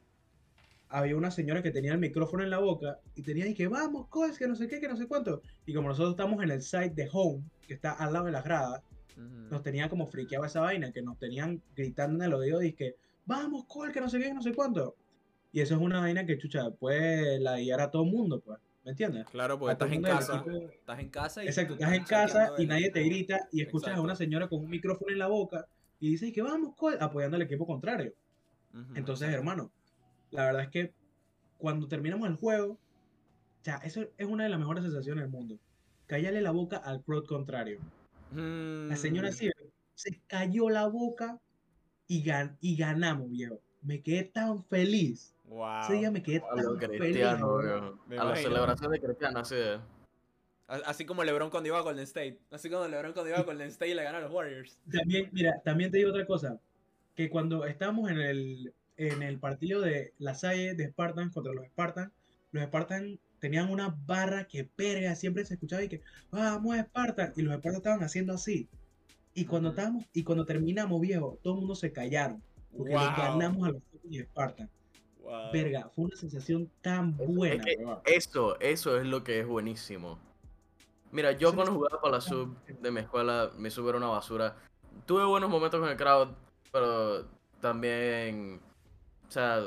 había una señora que tenía el micrófono en la boca y tenía y que vamos Colts, que no sé qué, que no sé cuánto. Y como nosotros estamos en el site de home, que está al lado de las gradas, Nos tenía como friqueado esa vaina, que nos tenían gritando en el oído y que vamos, Col, que no sé qué, no sé cuánto. Y eso es una vaina que, chucha, puede la guiar a todo el mundo, pues, ¿me entiendes? Claro, porque estás en casa. equipo. Estás en casa y. Exacto, estás en casa y nadie te grita y escuchas a una señora con un micrófono en la boca y dice que vamos, Col, apoyando al equipo contrario. Entonces, exacto. hermano, la verdad es que cuando terminamos el juego, o sea, eso es una de las mejores sensaciones del mundo. Callarle la boca al crowd contrario. La señora Mm, sí se cayó la boca y, gan y ganamos, viejo. Me quedé tan feliz. Wow. Ese día me quedé A lo tan feliz. A la imagino. celebración de cristiano, así de. A- Así como LeBron cuando iba a Golden State. Así como LeBron cuando iba a Golden State y le ganó a los Warriors. También, mira, también te digo otra cosa. Que cuando estábamos en el, en el partido de La Salle de Spartans contra los Spartans, los Spartans tenían una barra que perga, siempre se escuchaba y que vamos a Spartans, y los Spartans estaban haciendo así. Y cuando estábamos, y cuando terminamos, viejo, todo el mundo se callaron. Porque ganamos a los Spartans. Wow. Verga, fue una sensación tan buena, es que weón. Eso, eso es lo que es buenísimo. Mira, yo cuando jugaba para la sub de mi escuela, mi sub era una basura. Tuve buenos momentos con el crowd, pero también, o sea,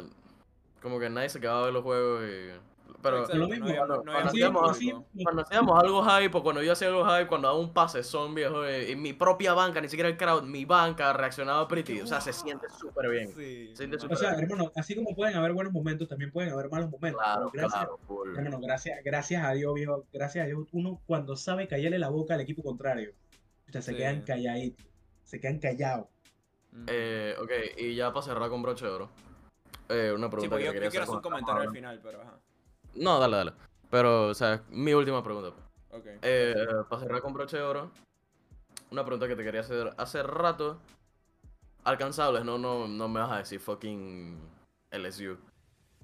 como que nadie se quedaba a ver los juegos y... Pero Exacto, lo no mismo, había- cuando- no hacíamos- cuando algo hype o cuando yo hacía algo hype, cuando daba un pase son viejo, y mi propia banca, ni siquiera el crowd, mi banca reaccionaba pretty, o sea, se siente súper bien. Sí. Se siente O súper sea, bien. hermano, así como pueden haber buenos momentos, también pueden haber malos momentos. Claro, gracias, claro, full. hermano, gracias, gracias a Dios, viejo, gracias a Dios, uno cuando sabe callarle la boca al equipo contrario, o sea, se Sí. quedan calladitos, se quedan callados. Eh, ok, y ya para cerrar con broche de oro. Eh, una pregunta Sí, porque que yo, quiero hacer un comentario al final, pero ajá. No, dale, dale. Pero, o sea, mi última pregunta. pues. Ok. Eh, para cerrar con broche de oro, una pregunta que te quería hacer hace rato. Alcanzables, no, no, no me vas a decir fucking LSU.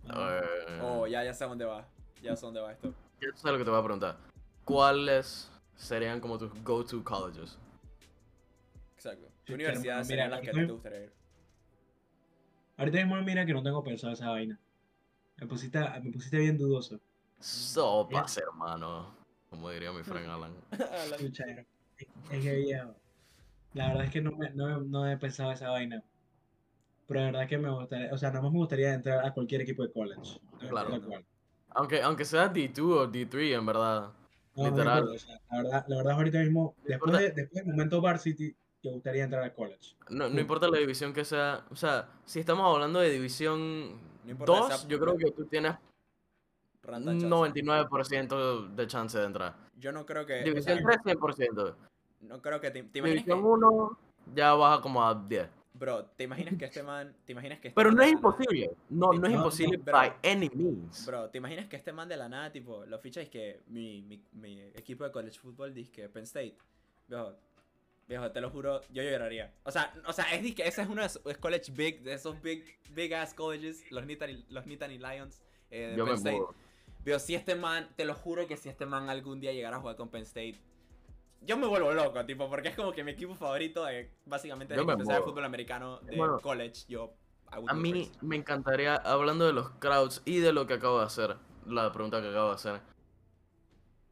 Eh, Oh, ya, ya sé dónde va. Ya sé dónde va esto. Yo sé lo que te voy a preguntar. ¿Cuáles serían como tus go-to colleges? Exacto. Sí, ¿Qué universidades mira, serían las que estoy- te gustaría ir? Ahorita mismo mira que no tengo pensado esa vaina. Me pusiste, me pusiste bien dudoso. Sopas, hermano. Como diría mi friend Alan. Es es que viejo, la verdad es que no, me, no, no he pensado esa vaina. Pero la verdad es que me gustaría, o sea, nada más me gustaría entrar a cualquier equipo de college. Claro. Aunque, aunque sea D2 o D3, en verdad. No, Literal. importa, o sea, la verdad, la verdad ahorita mismo, después, de, después del momento Varsity, te gustaría entrar al college. No, no importa la división que sea. O sea, si estamos hablando de división No importa 2, esa- yo creo que tú tienes un chance. 99% de chance de entrar. Yo no creo que. o División sea, 3, 100%. no creo que. ¿Te, te imaginas División que, 1 ya baja como a 10. Bro, ¿te imaginas que este man. ¿Te imaginas que este Pero no es imposible. No, no es imposible bro. by any means. Bro, ¿te imaginas que este man de la nada, tipo, lo ficha es que mi, mi, mi equipo de college football dice que Penn State? Viejo, viejo, te lo juro, yo lloraría. O sea, o sea es que ese es uno de esos es college big, de esos big, big ass colleges, los Nittany, los Nittany Lions eh, de Yo Penn State. Viejo, si este man, te lo juro que si este man algún día llegara a jugar con Penn State, yo me vuelvo loco, tipo, porque es como que mi equipo favorito de, básicamente, de muevo. fútbol americano de college, yo... A mí crazy. me encantaría, hablando de los crowds y de lo que acabo de hacer, la pregunta que acabo de hacer.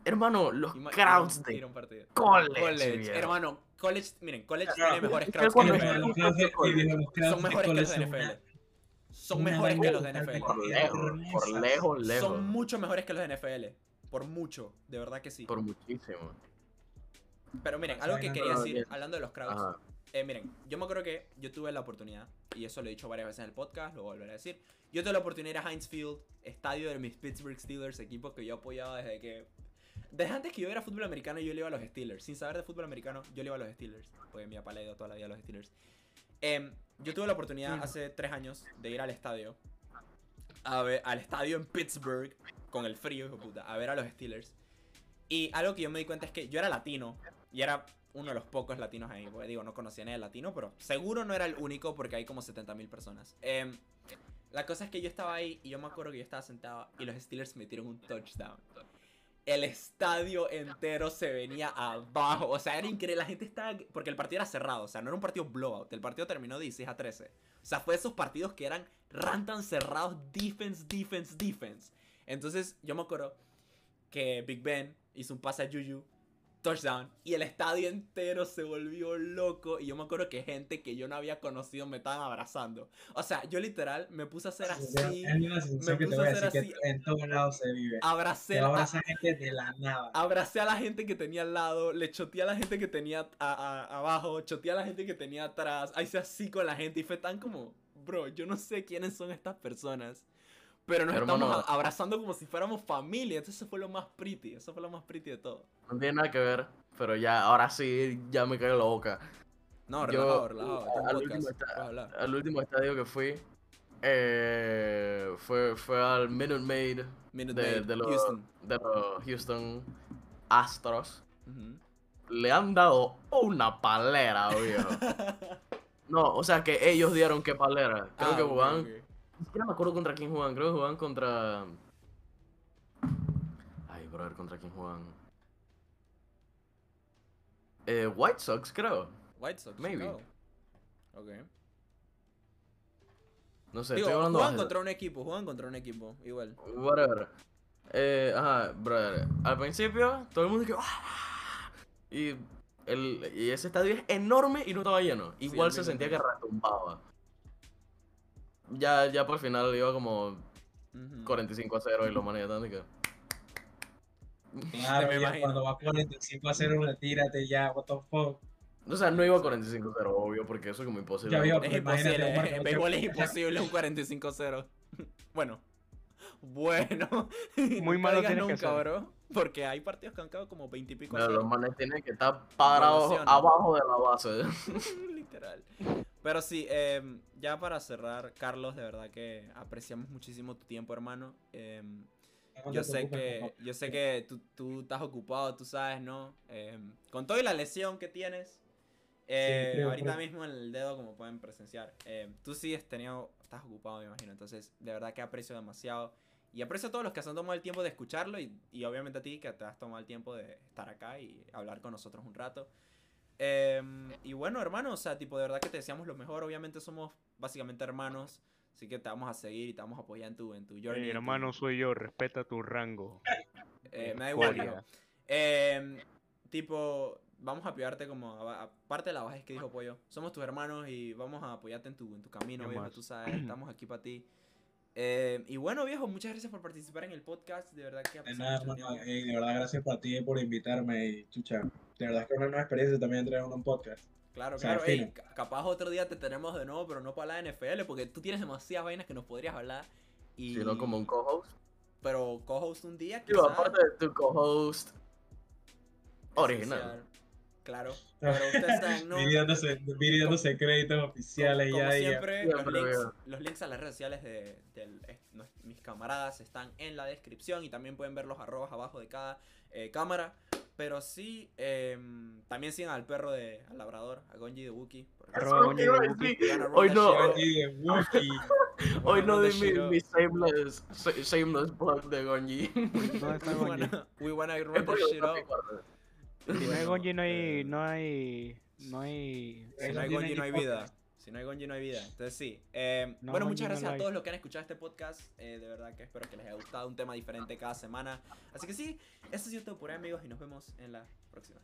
Hermano, los crowds de college, viejo. hermano, college, miren, college No, tiene mejores es que crowds que cuando NFL. Son mejores que los de NFL. Son mejores que los de NFL. Por lejos, por hermosas. lejos, lejos. Son mucho mejores que los de NFL. Por mucho, de verdad que sí. Por muchísimo. Pero miren, algo que quería decir, hablando de los crowds. Eh, miren, yo me acuerdo que yo tuve la oportunidad, y eso lo he dicho varias veces en el podcast, lo volveré a decir. Yo tuve la oportunidad de ir a Heinz Field, estadio de mis Pittsburgh Steelers, equipo que yo apoyaba desde que. Desde antes que yo era fútbol americano, yo le iba a los Steelers. Sin saber de fútbol americano, yo le iba a los Steelers. Porque mi papá le ha ido toda la vida a los Steelers. Em, yo tuve la oportunidad hace tres años de ir al estadio. A ver, al estadio en Pittsburgh, con el frío, hijo puta, a ver a los Steelers. Y algo que yo me di cuenta es que yo era latino, y era uno de los pocos latinos ahí. Porque digo, no conocía a nadie latino, pero seguro no era el único porque hay como 70.000 personas. Em, la cosa es que yo estaba ahí y yo me acuerdo que yo estaba sentado y los Steelers metieron un touchdown. El estadio entero se venía abajo. O sea, era increíble. La gente estaba. Porque el partido era cerrado. O sea, no era un partido blowout. El partido terminó 16 a 13. O sea, fue esos partidos que eran rantan cerrados. Defense, defense, defense. Entonces, yo me acuerdo que Big Ben hizo un pase a Juju. Touchdown. Y el estadio entero se volvió loco. Y yo me acuerdo que gente que yo no había conocido me estaban abrazando. O sea, yo literal me puse a hacer así. Es una te puse voy a hacer así. en todos lados se vive. Abracé a a, abrazar gente de la nada. abracé a la gente que tenía al lado, le choteé a la gente que tenía a- a- abajo, choteé a la gente que tenía atrás, hice así con la gente y fue tan como, bro, yo no sé quiénes son estas personas, pero nos Hermano. estamos a- abrazando como si fuéramos familia, entonces eso fue lo más pretty, eso fue lo más pretty de todo. No tiene nada que ver, pero ya, ahora sí, ya me cae la boca. No, Yo, relajado, relajado, este al último esta- puedes hablar. Al último estadio que fui, eh, fue, fue al Minute Maid Minute de, Maid, de los, Houston. de los Houston Astros. Le han dado una palera, viejo. No, o sea que ellos dieron que palera. Creo Ah, que. Ni siquiera me acuerdo contra quién jugaban. Creo que jugaban contra. Ay, brother, ¿contra quién jugaban? Eh, White Sox, creo. White Sox, Maybe. Chicago. Ok. No sé, Digo, estoy hablando juegan contra un equipo, juegan contra un equipo, igual. Whatever. Eh, ajá, brother. Al principio, todo el mundo que. "Ah". Y, el, y ese estadio es enorme y no estaba lleno. Igual se mismo sentía que retumbaba. Ya, ya por el final iba como Ujú. 45 a 0 y los manes ya estaban de que. Claro, me imagino. cuando va 45 a 0, retírate ya, what the fuck. O sea, no iba 45 a 0, obvio, porque eso es como imposible. Ya vio. Es imposible, en béisbol es imposible un 45-0. Bueno, bueno. Muy No malo digas tienes que nunca, ser. bro. Porque hay partidos que han quedado como 20 y pico. Pero los manes tienen que estar parados abajo de la base. Literal. Pero sí, em, ya para cerrar, Carlos, de verdad que apreciamos muchísimo tu tiempo, hermano. Em, yo sé que, yo sé que tú, tú estás ocupado, tú sabes, ¿no? Em, con toda la lesión que tienes, eh, creo, ahorita creo. mismo en el dedo, como pueden presenciar, tú sí has tenido, estás ocupado, me imagino. Entonces, de verdad que aprecio demasiado. Y aprecio a todos los que se han tomado el tiempo de escucharlo y, y obviamente a ti que te has tomado el tiempo de estar acá y hablar con nosotros un rato. Em, y bueno, hermano, o sea, tipo, de verdad que te deseamos lo mejor. Obviamente somos básicamente hermanos. Así que te vamos a seguir y te vamos a apoyar en tu, en tu journey. Mi en tu- hermano soy yo, respeta tu rango. eh, me da igual. Em, tipo, vamos a apoyarte como, aparte de la base que dijo Pollo, somos tus hermanos y vamos a apoyarte en tu, en tu camino, ¿Qué viejo, tú sabes, estamos aquí para ti. Eh, y bueno, viejo, muchas gracias por participar en el podcast. De verdad que ha De nada, verdad, gracias para ti por invitarme y chucha. De verdad es que es una nueva experiencia también traer un podcast. Claro, O sea, claro. capaz otro día te tenemos de nuevo, pero no para la NFL, porque tú tienes demasiadas vainas que nos podrías hablar. Y... Sino como un co-host. Pero co-host un día, quizás, aparte de tu co-host original. Claro. Pero ustedes saben, ¿no? Viri dándose, Viri dándose créditos oficiales como, ya como ya. siempre, Siempre, los, links, viejo. los links a las redes sociales de, mis camaradas están en la descripción y también pueden ver los arrobas abajo de cada eh, cámara. Pero sí, em, también sigan al perro de al labrador, a Gonji de Wookie. Hoy no, hoy no di mi, mi shameless, shameless plug de Gonji. ¿Dónde está We Gonji? wanna, we wanna run that porque shit up. Si no hay Gonji, no hay. eh, No hay. No hay. Si no hay Gonji, no hay vida. Si no hay Gonji, no hay vida. Entonces sí. Eh, No, bueno, muchas gracias a todos los que han escuchado este podcast. Eh, de verdad que espero que les haya gustado. Un tema diferente cada semana. Así que sí, eso ha sido todo por hoy, amigos. Y nos vemos en la próxima.